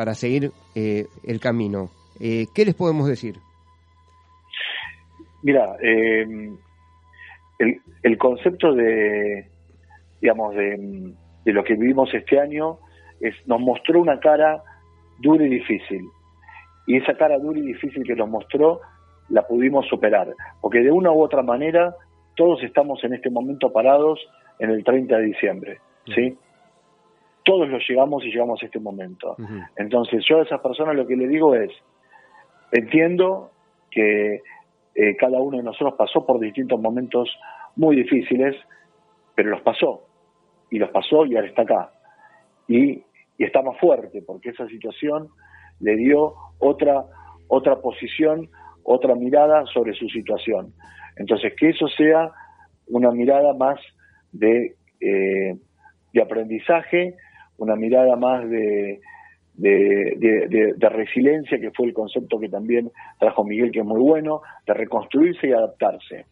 Speaker 2: para seguir eh, el camino Eh, qué les podemos decir
Speaker 15: Mira, eh, el, el concepto de, digamos, de, de lo que vivimos este año es, nos mostró una cara dura y difícil. Y esa cara dura y difícil que nos mostró la pudimos superar. Porque de una u otra manera todos estamos en este momento parados en el 30 de diciembre. ¿sí? Todos lo llegamos y llegamos a este momento. Entonces yo a esas personas lo que le digo es, entiendo que eh, cada uno de nosotros pasó por distintos momentos muy difíciles, pero los pasó, y los pasó y ahora está acá. Y, y está más fuerte, porque esa situación le dio otra, otra posición, otra mirada sobre su situación. Entonces, que eso sea una mirada más de, eh, de aprendizaje, una mirada más de, de, de, de- de resiliencia, que fue el concepto que también trajo Miguel, que es muy bueno, de reconstruirse y adaptarse,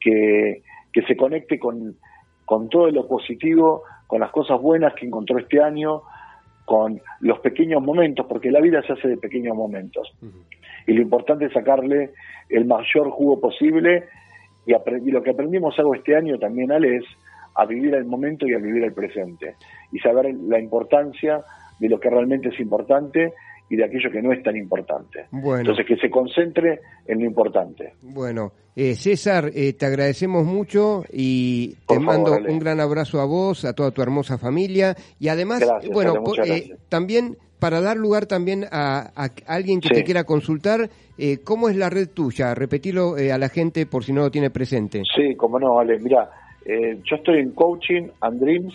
Speaker 15: que, que se conecte con, con todo lo positivo, con las cosas buenas que encontró este año, con los pequeños momentos, porque la vida se hace de pequeños momentos. Y lo importante es sacarle el mayor jugo posible. Y, y lo que aprendimos algo este año también, Ale, es a vivir el momento y a vivir el presente. Y saber la importancia de lo que realmente es importante y de aquello que no es tan importante.
Speaker 2: Bueno.
Speaker 15: Entonces, que se concentre en lo importante.
Speaker 2: Bueno, eh, César, eh, te agradecemos mucho y
Speaker 15: Por
Speaker 2: te
Speaker 15: favor,
Speaker 2: mando un gran abrazo a vos, a toda tu hermosa familia y además,
Speaker 15: Gracias,
Speaker 2: bueno, eh, también para dar lugar también a, a alguien que
Speaker 15: Sí.
Speaker 2: te quiera consultar, eh, ¿cómo es la red tuya? Repetirlo eh, a la gente por si no lo tiene presente.
Speaker 15: Sí, como no, Ale. Mira, eh, yo estoy en Coaching and Dreams,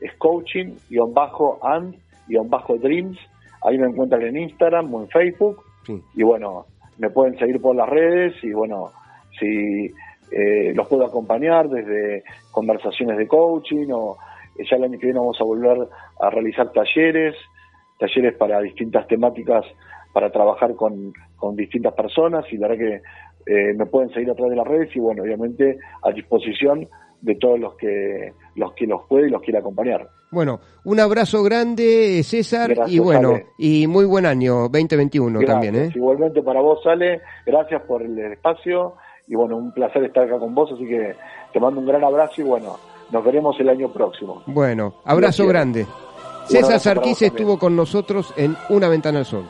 Speaker 15: es coaching, guion bajo and, guion bajo dreams. Ahí me encuentran en Instagram o en Facebook.
Speaker 2: Sí.
Speaker 15: Y bueno, me pueden seguir por las redes y bueno, si eh, los puedo acompañar desde conversaciones de coaching o eh, ya el año que viene vamos a volver a realizar talleres, talleres para distintas temáticas para trabajar con, con distintas personas y la verdad que eh, me pueden seguir a través de las redes y bueno, obviamente a disposición de todos los que los que los puede y los quiere acompañar.
Speaker 2: Bueno, un abrazo grande, César,
Speaker 15: Gracias,
Speaker 2: y bueno,
Speaker 15: Ale.
Speaker 2: y muy buen año 2021
Speaker 15: Gracias.
Speaker 2: también, ¿eh?
Speaker 15: Igualmente para vos, Ale, gracias por el espacio y bueno, un placer estar acá con vos, así que te mando un gran abrazo y bueno, nos veremos el año próximo.
Speaker 2: Bueno, abrazo grande. César Sarquís estuvo con nosotros en Una Ventana al Sol.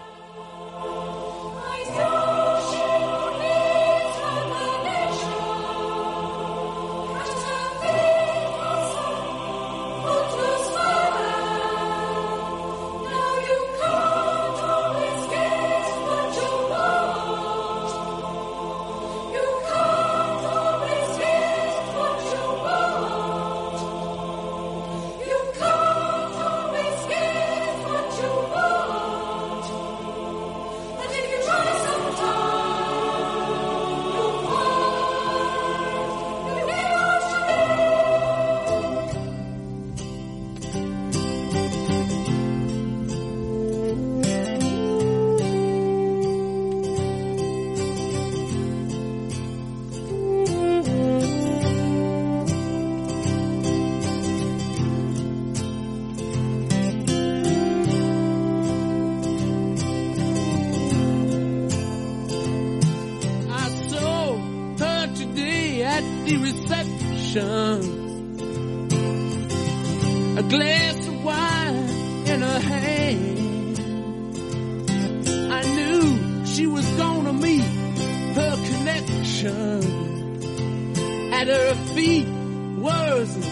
Speaker 1: Connection. At her feet was a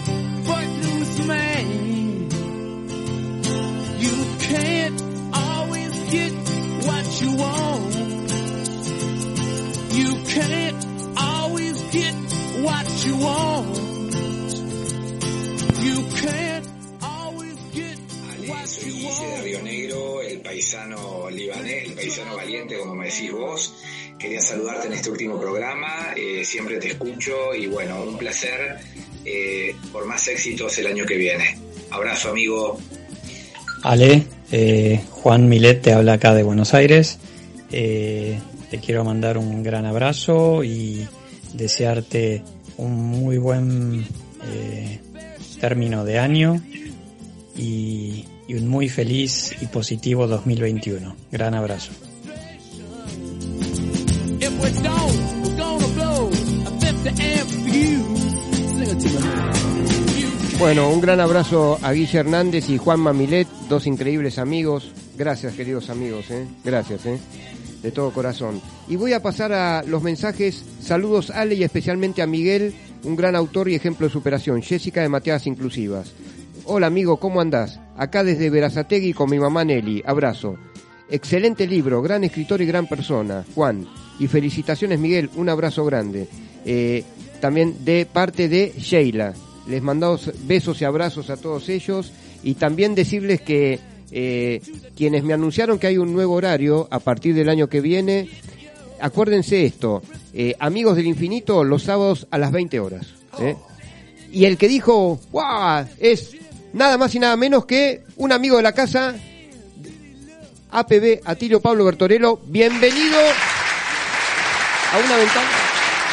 Speaker 1: footloose man. You can't always get what you want. You can't always get what you want. You can't always get what you want.
Speaker 16: Río Negro, el paisano libanés, el paisano valiente, como me decís vos. Quería saludarte en este último programa, eh, siempre te escucho y bueno, un placer eh, por más éxitos el año que viene. Abrazo amigo.
Speaker 17: Ale, eh, Juan Milet te habla acá de Buenos Aires. Te quiero mandar un gran abrazo y desearte un muy buen término de año y un muy feliz y positivo 2021. Gran abrazo.
Speaker 1: Blow a 50 amp fuse. Sing it to me.
Speaker 2: Bueno, un gran abrazo a Guille Hernández y Juan Mamilet, dos increíbles amigos. Gracias, queridos amigos, ¿eh? Gracias, ¿eh? De todo corazón. Y voy a pasar a los mensajes. Saludos, Ale, y especialmente a Miguel, un gran autor y ejemplo de superación. Jessica de Mateadas Inclusivas. Hola, amigo, ¿cómo andás? Acá desde Verazategui con mi mamá Nelly. Abrazo. Excelente libro, gran escritor y gran persona, Juan. Y felicitaciones, Miguel, un abrazo grande. Eh, también de parte de Sheila. Les mandamos besos y abrazos a todos ellos. Y también decirles que eh, quienes me anunciaron que hay un nuevo horario a partir del año que viene, acuérdense esto, eh, Amigos del Infinito los sábados a las 20 horas. Y el que dijo, ¡guau! Es nada más y nada menos que un amigo de la casa, APB Atilio Pablo Bertorello. Bienvenido a una ventana.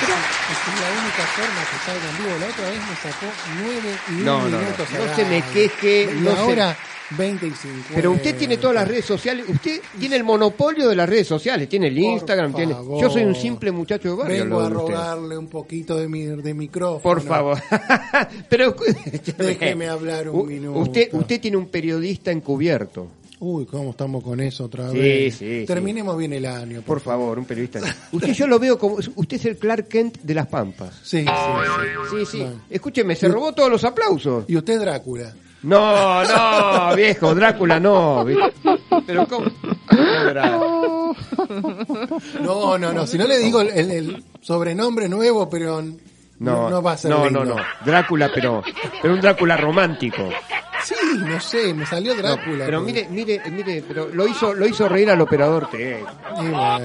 Speaker 18: Es la única forma que salga en vivo. La otra vez me sacó 9 y 1
Speaker 2: No, no, no,
Speaker 18: minutos.
Speaker 2: no
Speaker 18: al
Speaker 2: se me queje, no
Speaker 18: ahora 20 y 50.
Speaker 2: Pero usted tiene todas las redes sociales, usted tiene el monopolio de las redes sociales, tiene el Instagram, tiene... Yo soy un simple muchacho de barrio.
Speaker 18: Vengo a
Speaker 2: usted.
Speaker 18: rogarle un poquito de, mi, de micrófono.
Speaker 2: Por favor. Pero
Speaker 18: Déjeme hablar un
Speaker 2: U-
Speaker 18: minuto.
Speaker 2: Usted, usted tiene un periodista encubierto.
Speaker 18: Uy, ¿cómo estamos con eso otra
Speaker 2: Sí,
Speaker 18: vez?
Speaker 2: sí, sí.
Speaker 18: Terminemos bien el año.
Speaker 2: Por favor, un periodista. Usted yo lo veo como usted es el Clark Kent de las Pampas.
Speaker 18: Sí, sí, sí.
Speaker 2: Sí, sí.
Speaker 18: Bueno.
Speaker 2: Escúcheme, se robó todos los aplausos.
Speaker 18: Y usted Drácula.
Speaker 2: No, no, viejo, Drácula no. Pero cómo.
Speaker 18: No, no, no. Si no le digo el, el- el sobrenombre nuevo, pero
Speaker 2: No,
Speaker 19: no, va a ser
Speaker 2: no,
Speaker 19: lindo.
Speaker 2: no, no. Drácula, pero, pero un Drácula romántico.
Speaker 19: Sí, no sé, me salió
Speaker 2: No,
Speaker 19: Drácula.
Speaker 2: pero mire, mire, mire, pero lo hizo, lo hizo reír al operador T.
Speaker 19: Y bueno,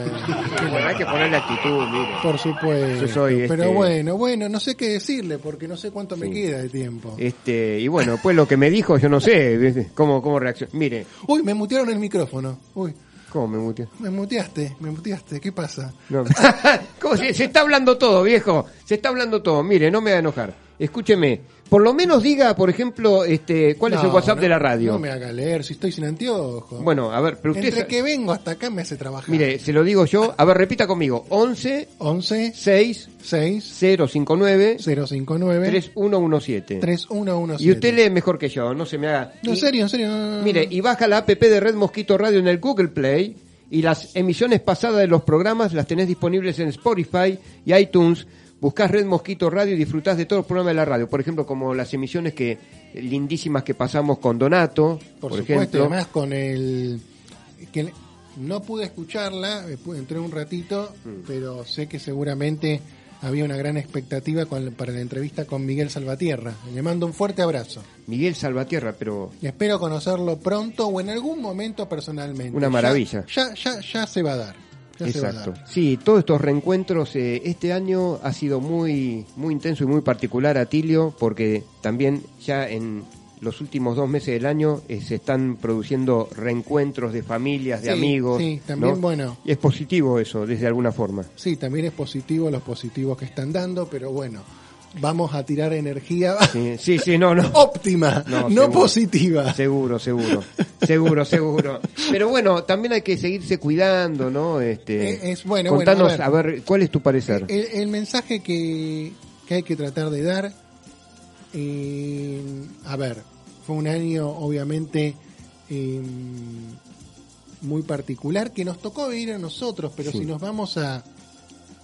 Speaker 2: Bueno, hay que ponerle actitud, mire.
Speaker 19: por supuesto.
Speaker 2: Yo soy,
Speaker 19: Pero
Speaker 2: este-
Speaker 19: bueno, bueno, no sé qué decirle porque no sé cuánto me queda de tiempo.
Speaker 2: Este, y bueno, pues lo que me dijo, yo no sé, cómo, cómo reaccionó. Mire,
Speaker 19: Uy, me mutearon el micrófono. Uy,
Speaker 2: ¿cómo me muteó?
Speaker 19: me muteaste, me muteaste. ¿Qué pasa?
Speaker 2: No. ¿Cómo se, se está hablando todo, viejo? Se está hablando todo. Mire, no me va a enojar. Escúcheme. Por lo menos diga, por ejemplo, este, ¿cuál es el
Speaker 19: No,
Speaker 2: WhatsApp
Speaker 19: no,
Speaker 2: de la radio?
Speaker 19: No me haga leer si estoy sin anteojos.
Speaker 2: Bueno, a ver, pero usted...
Speaker 19: Entre que vengo hasta acá me hace trabajar.
Speaker 2: Mire, se lo digo yo. A ver, repita conmigo. 11
Speaker 19: 11
Speaker 2: 6
Speaker 19: 6
Speaker 2: 059
Speaker 19: 059
Speaker 2: 3117.
Speaker 19: 3117.
Speaker 2: Y usted lee mejor que yo, no se me haga.
Speaker 19: No, en serio, en serio. no, no, no.
Speaker 2: Mire, y baja la app de Red Mosquito Radio en el Google Play y las emisiones pasadas de los programas las tenés disponibles en Spotify y iTunes. Buscás Red Mosquito Radio y disfrutás de todos los programas de la radio. Por ejemplo, como las emisiones que lindísimas que pasamos con Donato,
Speaker 19: Por,
Speaker 2: por,
Speaker 19: supuesto, y
Speaker 2: ejemplo.
Speaker 19: además con el... que no pude escucharla, eh, entré un ratito,
Speaker 2: Mm.
Speaker 19: pero sé que seguramente había una gran expectativa con- para la entrevista con Miguel Salvatierra. Le mando un fuerte abrazo.
Speaker 2: Miguel Salvatierra, pero
Speaker 19: Y espero conocerlo pronto o en algún momento personalmente.
Speaker 2: Una
Speaker 19: Ya-
Speaker 2: maravilla.
Speaker 19: Ya, ya, ya, se va a dar. Ya
Speaker 2: Exacto. Sí, todos estos reencuentros eh, este año ha sido muy muy intenso y muy particular Atilio porque también ya en los últimos dos meses del año eh, se están produciendo reencuentros de familias, de
Speaker 19: Sí,
Speaker 2: amigos.
Speaker 19: sí, también,
Speaker 2: ¿no?
Speaker 19: bueno.
Speaker 2: Y es positivo eso, desde alguna forma.
Speaker 19: Sí, también es positivo los positivos que están dando, pero bueno, vamos a tirar energía
Speaker 2: Sí, sí, sí, no, no.
Speaker 19: óptima, no,
Speaker 2: seguro.
Speaker 19: positiva.
Speaker 2: Seguro, seguro. Seguro, seguro. Pero bueno, también hay que seguirse cuidando, ¿no? Este,
Speaker 19: Eh, es- bueno,
Speaker 2: contanos,
Speaker 19: bueno, a
Speaker 2: a,
Speaker 19: ver.
Speaker 2: ver. ¿cuál es tu parecer?
Speaker 19: El, el mensaje que, que hay que tratar de dar, eh, a ver, fue un año obviamente eh, muy particular que nos tocó vivir a nosotros, pero
Speaker 2: Sí.
Speaker 19: si nos vamos a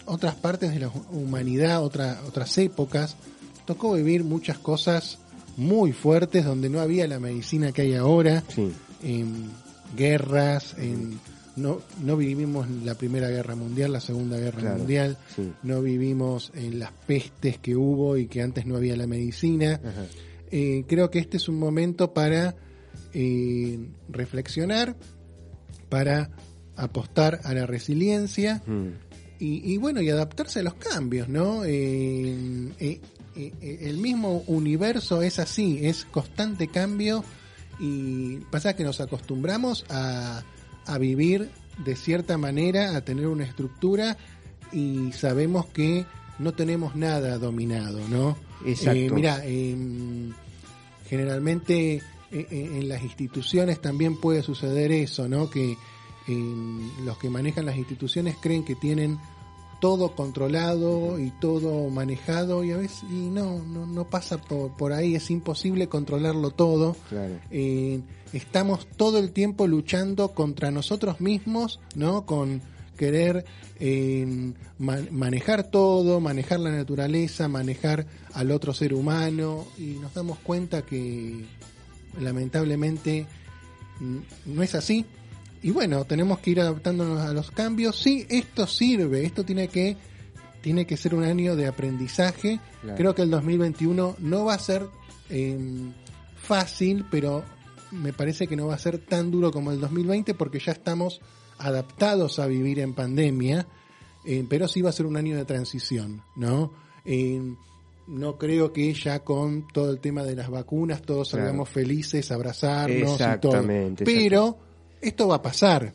Speaker 19: otras partes de la humanidad, otra- otras épocas, tocó vivir muchas cosas muy fuertes donde no había la medicina que hay ahora,
Speaker 2: Sí.
Speaker 19: en guerras, en no, no vivimos la Primera Guerra Mundial, la Segunda Guerra
Speaker 2: Claro,
Speaker 19: Mundial,
Speaker 2: sí.
Speaker 19: no vivimos en las pestes que hubo y que antes no había la medicina. Eh, creo que este es un momento para eh, reflexionar, para apostar a la resiliencia
Speaker 2: Mm.
Speaker 19: Y, y bueno, y adaptarse a los cambios, ¿no? Eh, eh, eh, eh, el mismo universo es así, es constante cambio y pasa que nos acostumbramos a, a vivir de cierta manera, a tener una estructura y sabemos que no tenemos nada dominado, ¿no?
Speaker 2: Exacto.
Speaker 19: Eh, mira, em, generalmente eh, eh, en las instituciones también puede suceder eso, ¿no? Que em, los que manejan las instituciones creen que tienen todo controlado y todo manejado y a veces y no, no, no pasa por, por ahí, es imposible controlarlo todo.
Speaker 2: Claro.
Speaker 19: Eh, estamos todo el tiempo luchando contra nosotros mismos, ¿no? Con querer eh, ma- manejar todo, manejar la naturaleza, manejar al otro ser humano y nos damos cuenta que lamentablemente no es así. Y bueno, tenemos que ir adaptándonos a los cambios. Sí, esto sirve, esto tiene que tiene que ser un año de aprendizaje.
Speaker 2: Claro.
Speaker 19: Creo que el 2021 no va a ser eh, fácil, pero me parece que no va a ser tan duro como el 2020 porque ya estamos adaptados a vivir en pandemia, eh, pero sí va a ser un año de transición, ¿no? Eh, no creo que ya con todo el tema de las vacunas todos
Speaker 2: Claro.
Speaker 19: salgamos felices, abrazarnos y todo.
Speaker 2: Exactamente,
Speaker 19: Pero esto va a pasar.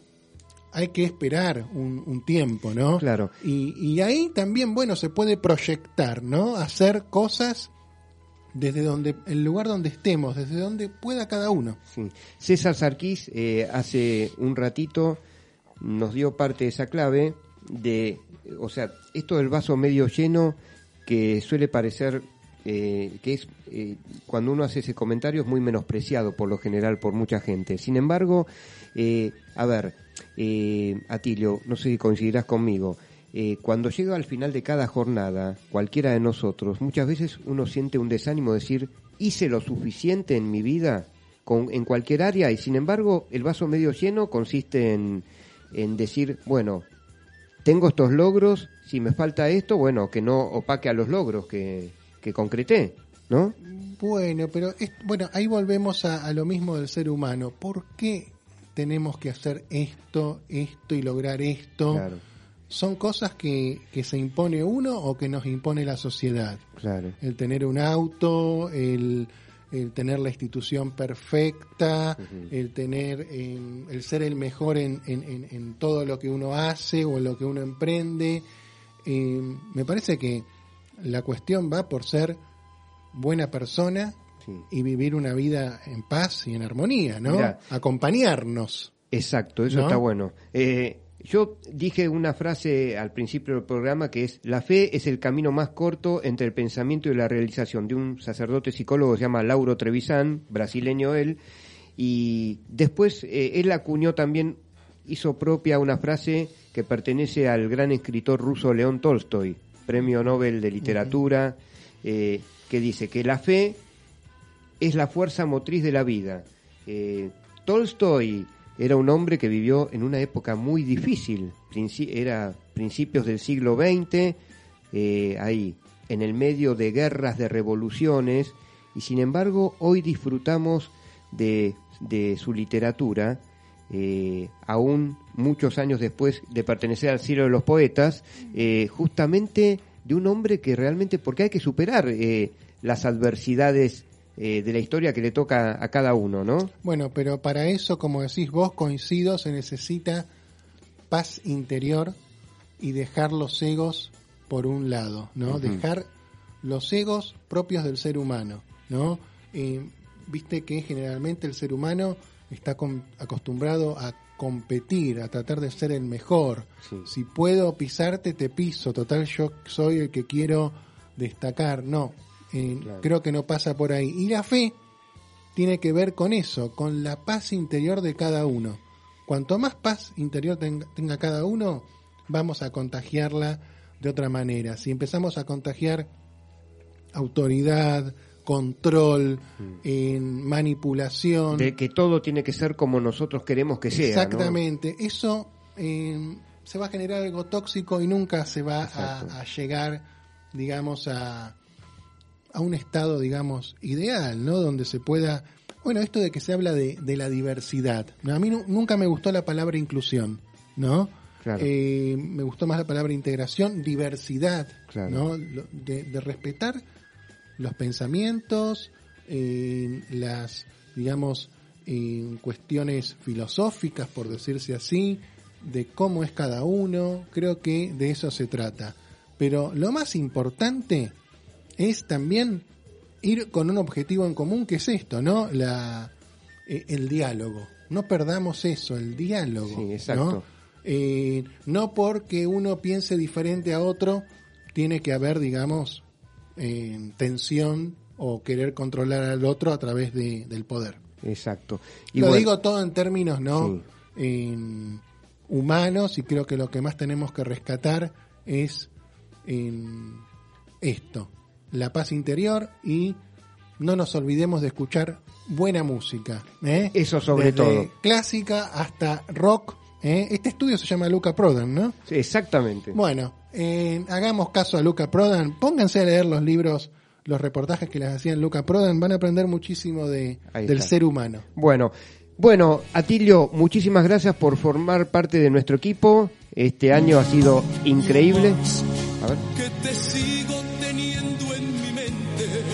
Speaker 19: Hay que esperar un, un tiempo, ¿no?
Speaker 2: Claro.
Speaker 19: Y, y ahí también, bueno, se puede proyectar, ¿no? Hacer cosas desde donde, el lugar donde estemos, desde donde pueda cada uno.
Speaker 2: Sí. César Sarquís eh, hace un ratito nos dio parte de esa clave de, o sea, esto del vaso medio lleno que suele parecer eh, que es eh, cuando uno hace ese comentario es muy menospreciado por lo general por mucha gente. Sin embargo, eh, a ver, eh, Atilio, no sé si coincidirás conmigo. eh, cuando llega al final de cada jornada, cualquiera de nosotros, muchas veces uno siente un desánimo de decir, hice lo suficiente en mi vida con, en cualquier área y sin embargo el vaso medio lleno consiste en, en decir, bueno, tengo estos logros, si me falta esto, bueno, que no opaque a los logros que, que concreté, ¿no?
Speaker 19: Bueno, pero es- bueno, ahí volvemos a, a lo mismo del ser humano. ¿Por qué tenemos que hacer esto, esto y lograr esto?
Speaker 2: Claro.
Speaker 19: ¿Son cosas que, que se impone uno o que nos impone la sociedad?
Speaker 2: Claro.
Speaker 19: El tener un auto, el, el tener la institución perfecta, el tener, eh, el ser el mejor en, en- en- en todo lo que uno hace o en lo que uno emprende. Eh, me parece que la cuestión va por ser buena persona y vivir una vida en paz y en armonía, ¿no?
Speaker 2: Mirá.
Speaker 19: Acompañarnos.
Speaker 2: Exacto, eso
Speaker 19: ¿No?
Speaker 2: está bueno. Eh, yo dije una frase al principio del programa que es, la fe es el camino más corto entre el pensamiento y la realización, de un sacerdote psicólogo que se llama Lauro Trevisan, brasileño él, y después eh, él acuñó también, hizo propia una frase que pertenece al gran escritor ruso León Tolstoy, premio Nobel de Literatura, eh, que dice que la fe es la fuerza motriz de la vida. Eh, Tolstoy era un hombre que vivió en una época muy difícil, princi- era principios del siglo XX, eh, ahí, en el medio de guerras, de revoluciones, y sin embargo hoy disfrutamos de, de su literatura, eh, aún muchos años después de pertenecer al siglo de los poetas, eh, justamente de un hombre que realmente, porque hay que superar eh, las adversidades eh, de la historia que le toca a cada uno, ¿no?
Speaker 19: Bueno, pero para eso, como decís vos, coincido, se necesita paz interior y dejar los egos por un lado, ¿no? Dejar los egos propios del ser humano, ¿no? Eh, Viste que generalmente el ser humano está acostumbrado a competir, a tratar de ser el mejor. Si puedo pisarte, te piso. Total, yo soy el que quiero destacar. No, eh,
Speaker 2: Claro.
Speaker 19: creo que no pasa por ahí. Y la fe tiene que ver con eso, con la paz interior de cada uno. Cuanto más paz interior tenga, tenga cada uno, vamos a contagiarla de otra manera. Si empezamos a contagiar autoridad, control, en manipulación,
Speaker 2: De que todo tiene que ser como nosotros queremos que sea. ¿no?
Speaker 19: Exactamente. Eso eh, se va a generar algo tóxico y nunca se va a, a llegar, digamos, a, a un estado, digamos, ideal, ¿no? Donde se pueda... Bueno, esto de que se habla de, de la diversidad. A mí nu- nunca me gustó la palabra inclusión, ¿no?
Speaker 2: Claro.
Speaker 19: Eh, me gustó más la palabra integración, diversidad,
Speaker 2: Claro.
Speaker 19: ¿no? De, de respetar los pensamientos, eh, las, digamos, en cuestiones filosóficas, por decirse así, de cómo es cada uno, creo que de eso se trata. Pero lo más importante es también ir con un objetivo en común, que es esto, ¿no? La, eh, el diálogo. No perdamos eso, el diálogo.
Speaker 2: Sí, exacto.
Speaker 19: ¿no? Eh, no porque uno piense diferente a otro, tiene que haber, digamos, eh, tensión o querer controlar al otro a través de- del poder.
Speaker 2: Exacto.
Speaker 19: Lo
Speaker 2: bueno,
Speaker 19: digo todo en términos no humanos y creo que lo que más tenemos que rescatar es en esto, la paz interior y no nos olvidemos de escuchar buena música. ¿eh?
Speaker 2: Eso sobre
Speaker 19: Desde
Speaker 2: todo.
Speaker 19: Clásica hasta rock. ¿eh? Este estudio se llama Luca Prodan, ¿no?
Speaker 2: Sí, exactamente.
Speaker 19: Bueno, eh, hagamos caso a Luca Prodan, pónganse a leer los libros, los reportajes que les hacían Luca Prodan, van a aprender muchísimo de, del ser humano.
Speaker 2: Bueno, bueno, Atilio, muchísimas gracias por formar parte de nuestro equipo. Este año ha sido increíble. A ver.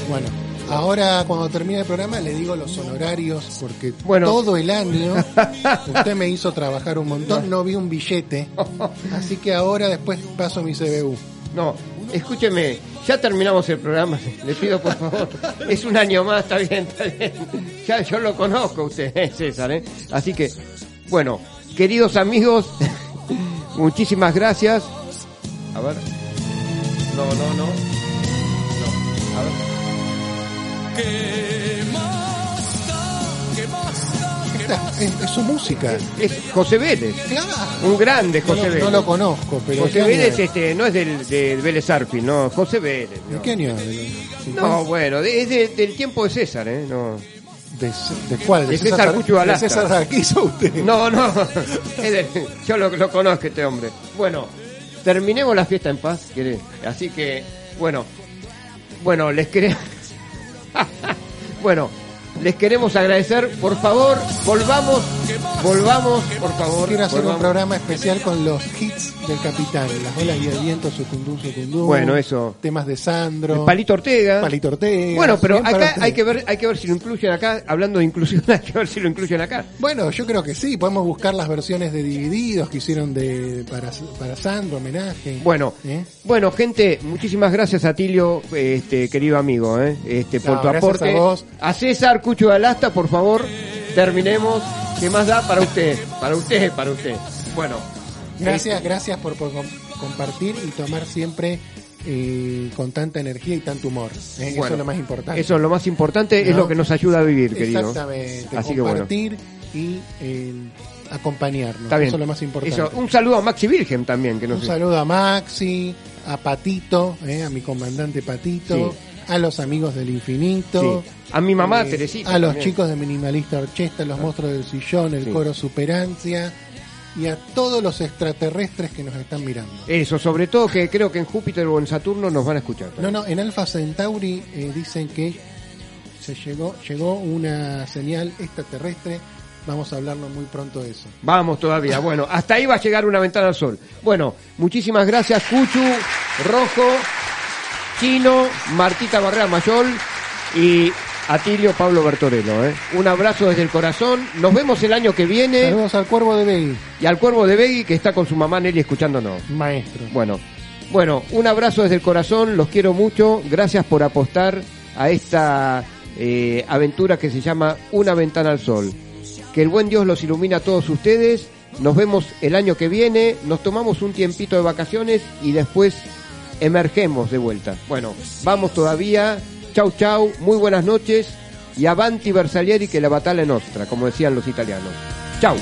Speaker 19: Bueno, ahora cuando termine el programa le digo los honorarios porque
Speaker 2: Bueno.
Speaker 19: todo el año usted me hizo trabajar un montón, no vi un billete, así que ahora después paso mi CBU.
Speaker 2: No, escúcheme, ya terminamos el programa, le pido por favor. Es un año más, está bien, está bien. Ya yo lo conozco a usted, César, ¿eh? Así que, bueno, queridos amigos, muchísimas gracias. A ver. No, no, no. No, a ver.
Speaker 19: Es, es su música.
Speaker 2: Es José Vélez.
Speaker 19: Claro.
Speaker 2: Un grande
Speaker 19: No,
Speaker 2: José
Speaker 19: lo-
Speaker 2: Vélez.
Speaker 19: no lo conozco, pero
Speaker 2: José
Speaker 19: ¿qué año
Speaker 2: Vélez
Speaker 19: es?
Speaker 2: este, no es del, de Vélez Arfil, no, José Vélez.
Speaker 19: ¿De
Speaker 2: no.
Speaker 19: qué año?
Speaker 2: No, bueno, de- es de- del tiempo de César, ¿eh? No.
Speaker 19: ¿De, de cuál?
Speaker 2: De César Cucho
Speaker 19: ¿De. César Arquizo usted?
Speaker 2: No, no, de- yo lo, lo conozco este hombre. Bueno, terminemos la fiesta en paz, ¿querés? Así que, bueno, bueno, les queremos, bueno, les queremos agradecer, por favor, volvamos, volvamos, por favor.
Speaker 19: Quiero hacer un programa especial con los hits del Capitán, las olas y el viento, sucundú, sucundú.
Speaker 2: Bueno, eso.
Speaker 19: Temas de Sandro.
Speaker 2: Palito Ortega.
Speaker 19: Palito Ortega.
Speaker 2: Bueno, pero acá hay que ver, hay que ver si lo incluyen acá, hablando de inclusión, hay que ver si lo incluyen acá.
Speaker 19: Bueno, yo creo que sí, podemos buscar las versiones de Divididos que hicieron de para, para Sandro, homenaje.
Speaker 2: Bueno,
Speaker 19: ¿Eh?
Speaker 2: bueno, gente, muchísimas gracias a Tilio, este querido amigo, ¿eh? este por
Speaker 19: No,
Speaker 2: tu aporte.
Speaker 19: a vos.
Speaker 2: A César Cucho de Alasta, por favor, terminemos. ¿Qué más da para usted? Para usted, para usted. Bueno,
Speaker 19: Gracias, gracias por, por com- compartir y tomar siempre eh, con tanta energía y tanto humor. ¿eh? eso es lo más importante.
Speaker 2: Eso es lo más importante, es lo que nos ayuda a vivir, querido.
Speaker 19: Exactamente,
Speaker 2: Así que bueno.
Speaker 19: compartir y eh, acompañarnos.
Speaker 2: Está bien.
Speaker 19: Eso es lo más importante.
Speaker 2: Eso, un saludo a Maxi Virgen también, que no
Speaker 19: Un saludo a Maxi, a Patito, eh, a mi comandante Patito, a los amigos del infinito.
Speaker 2: Sí. A mi mamá,
Speaker 19: eh,
Speaker 2: Teresita,
Speaker 19: A los
Speaker 2: también.
Speaker 19: chicos de Minimalista Orchestra, los monstruos del sillón, el
Speaker 2: Sí.
Speaker 19: coro Superancia y a todos los extraterrestres que nos están mirando.
Speaker 2: Eso, sobre todo que creo que en Júpiter o en Saturno nos van a escuchar.
Speaker 19: No, no, en Alpha Centauri eh, dicen que se llegó, llegó una señal extraterrestre. Vamos a hablarlo muy pronto de eso.
Speaker 2: Vamos todavía. Bueno, hasta ahí va a llegar una ventana al sol. Bueno, muchísimas gracias, Cuchu, Rojo, Chino, Martita Barrea Mayol y Atilio Pablo Bertorello. ¿eh? Un abrazo desde el corazón. Nos vemos el año que viene.
Speaker 19: Saludos al cuervo de Begui.
Speaker 2: Y al cuervo de Begui que está con su mamá Nelly escuchándonos.
Speaker 19: Maestro.
Speaker 2: Bueno, bueno, un abrazo desde el corazón. Los quiero mucho. Gracias por apostar a esta eh, aventura que se llama Una ventana al sol. Que el buen Dios los ilumine a todos ustedes. Nos vemos el año que viene. Nos tomamos un tiempito de vacaciones y después emergemos de vuelta. Bueno, vamos todavía. Chau, chau. Muy buenas noches. Y avanti Versalieri que la batalla es nostra, como decían los italianos. Chau.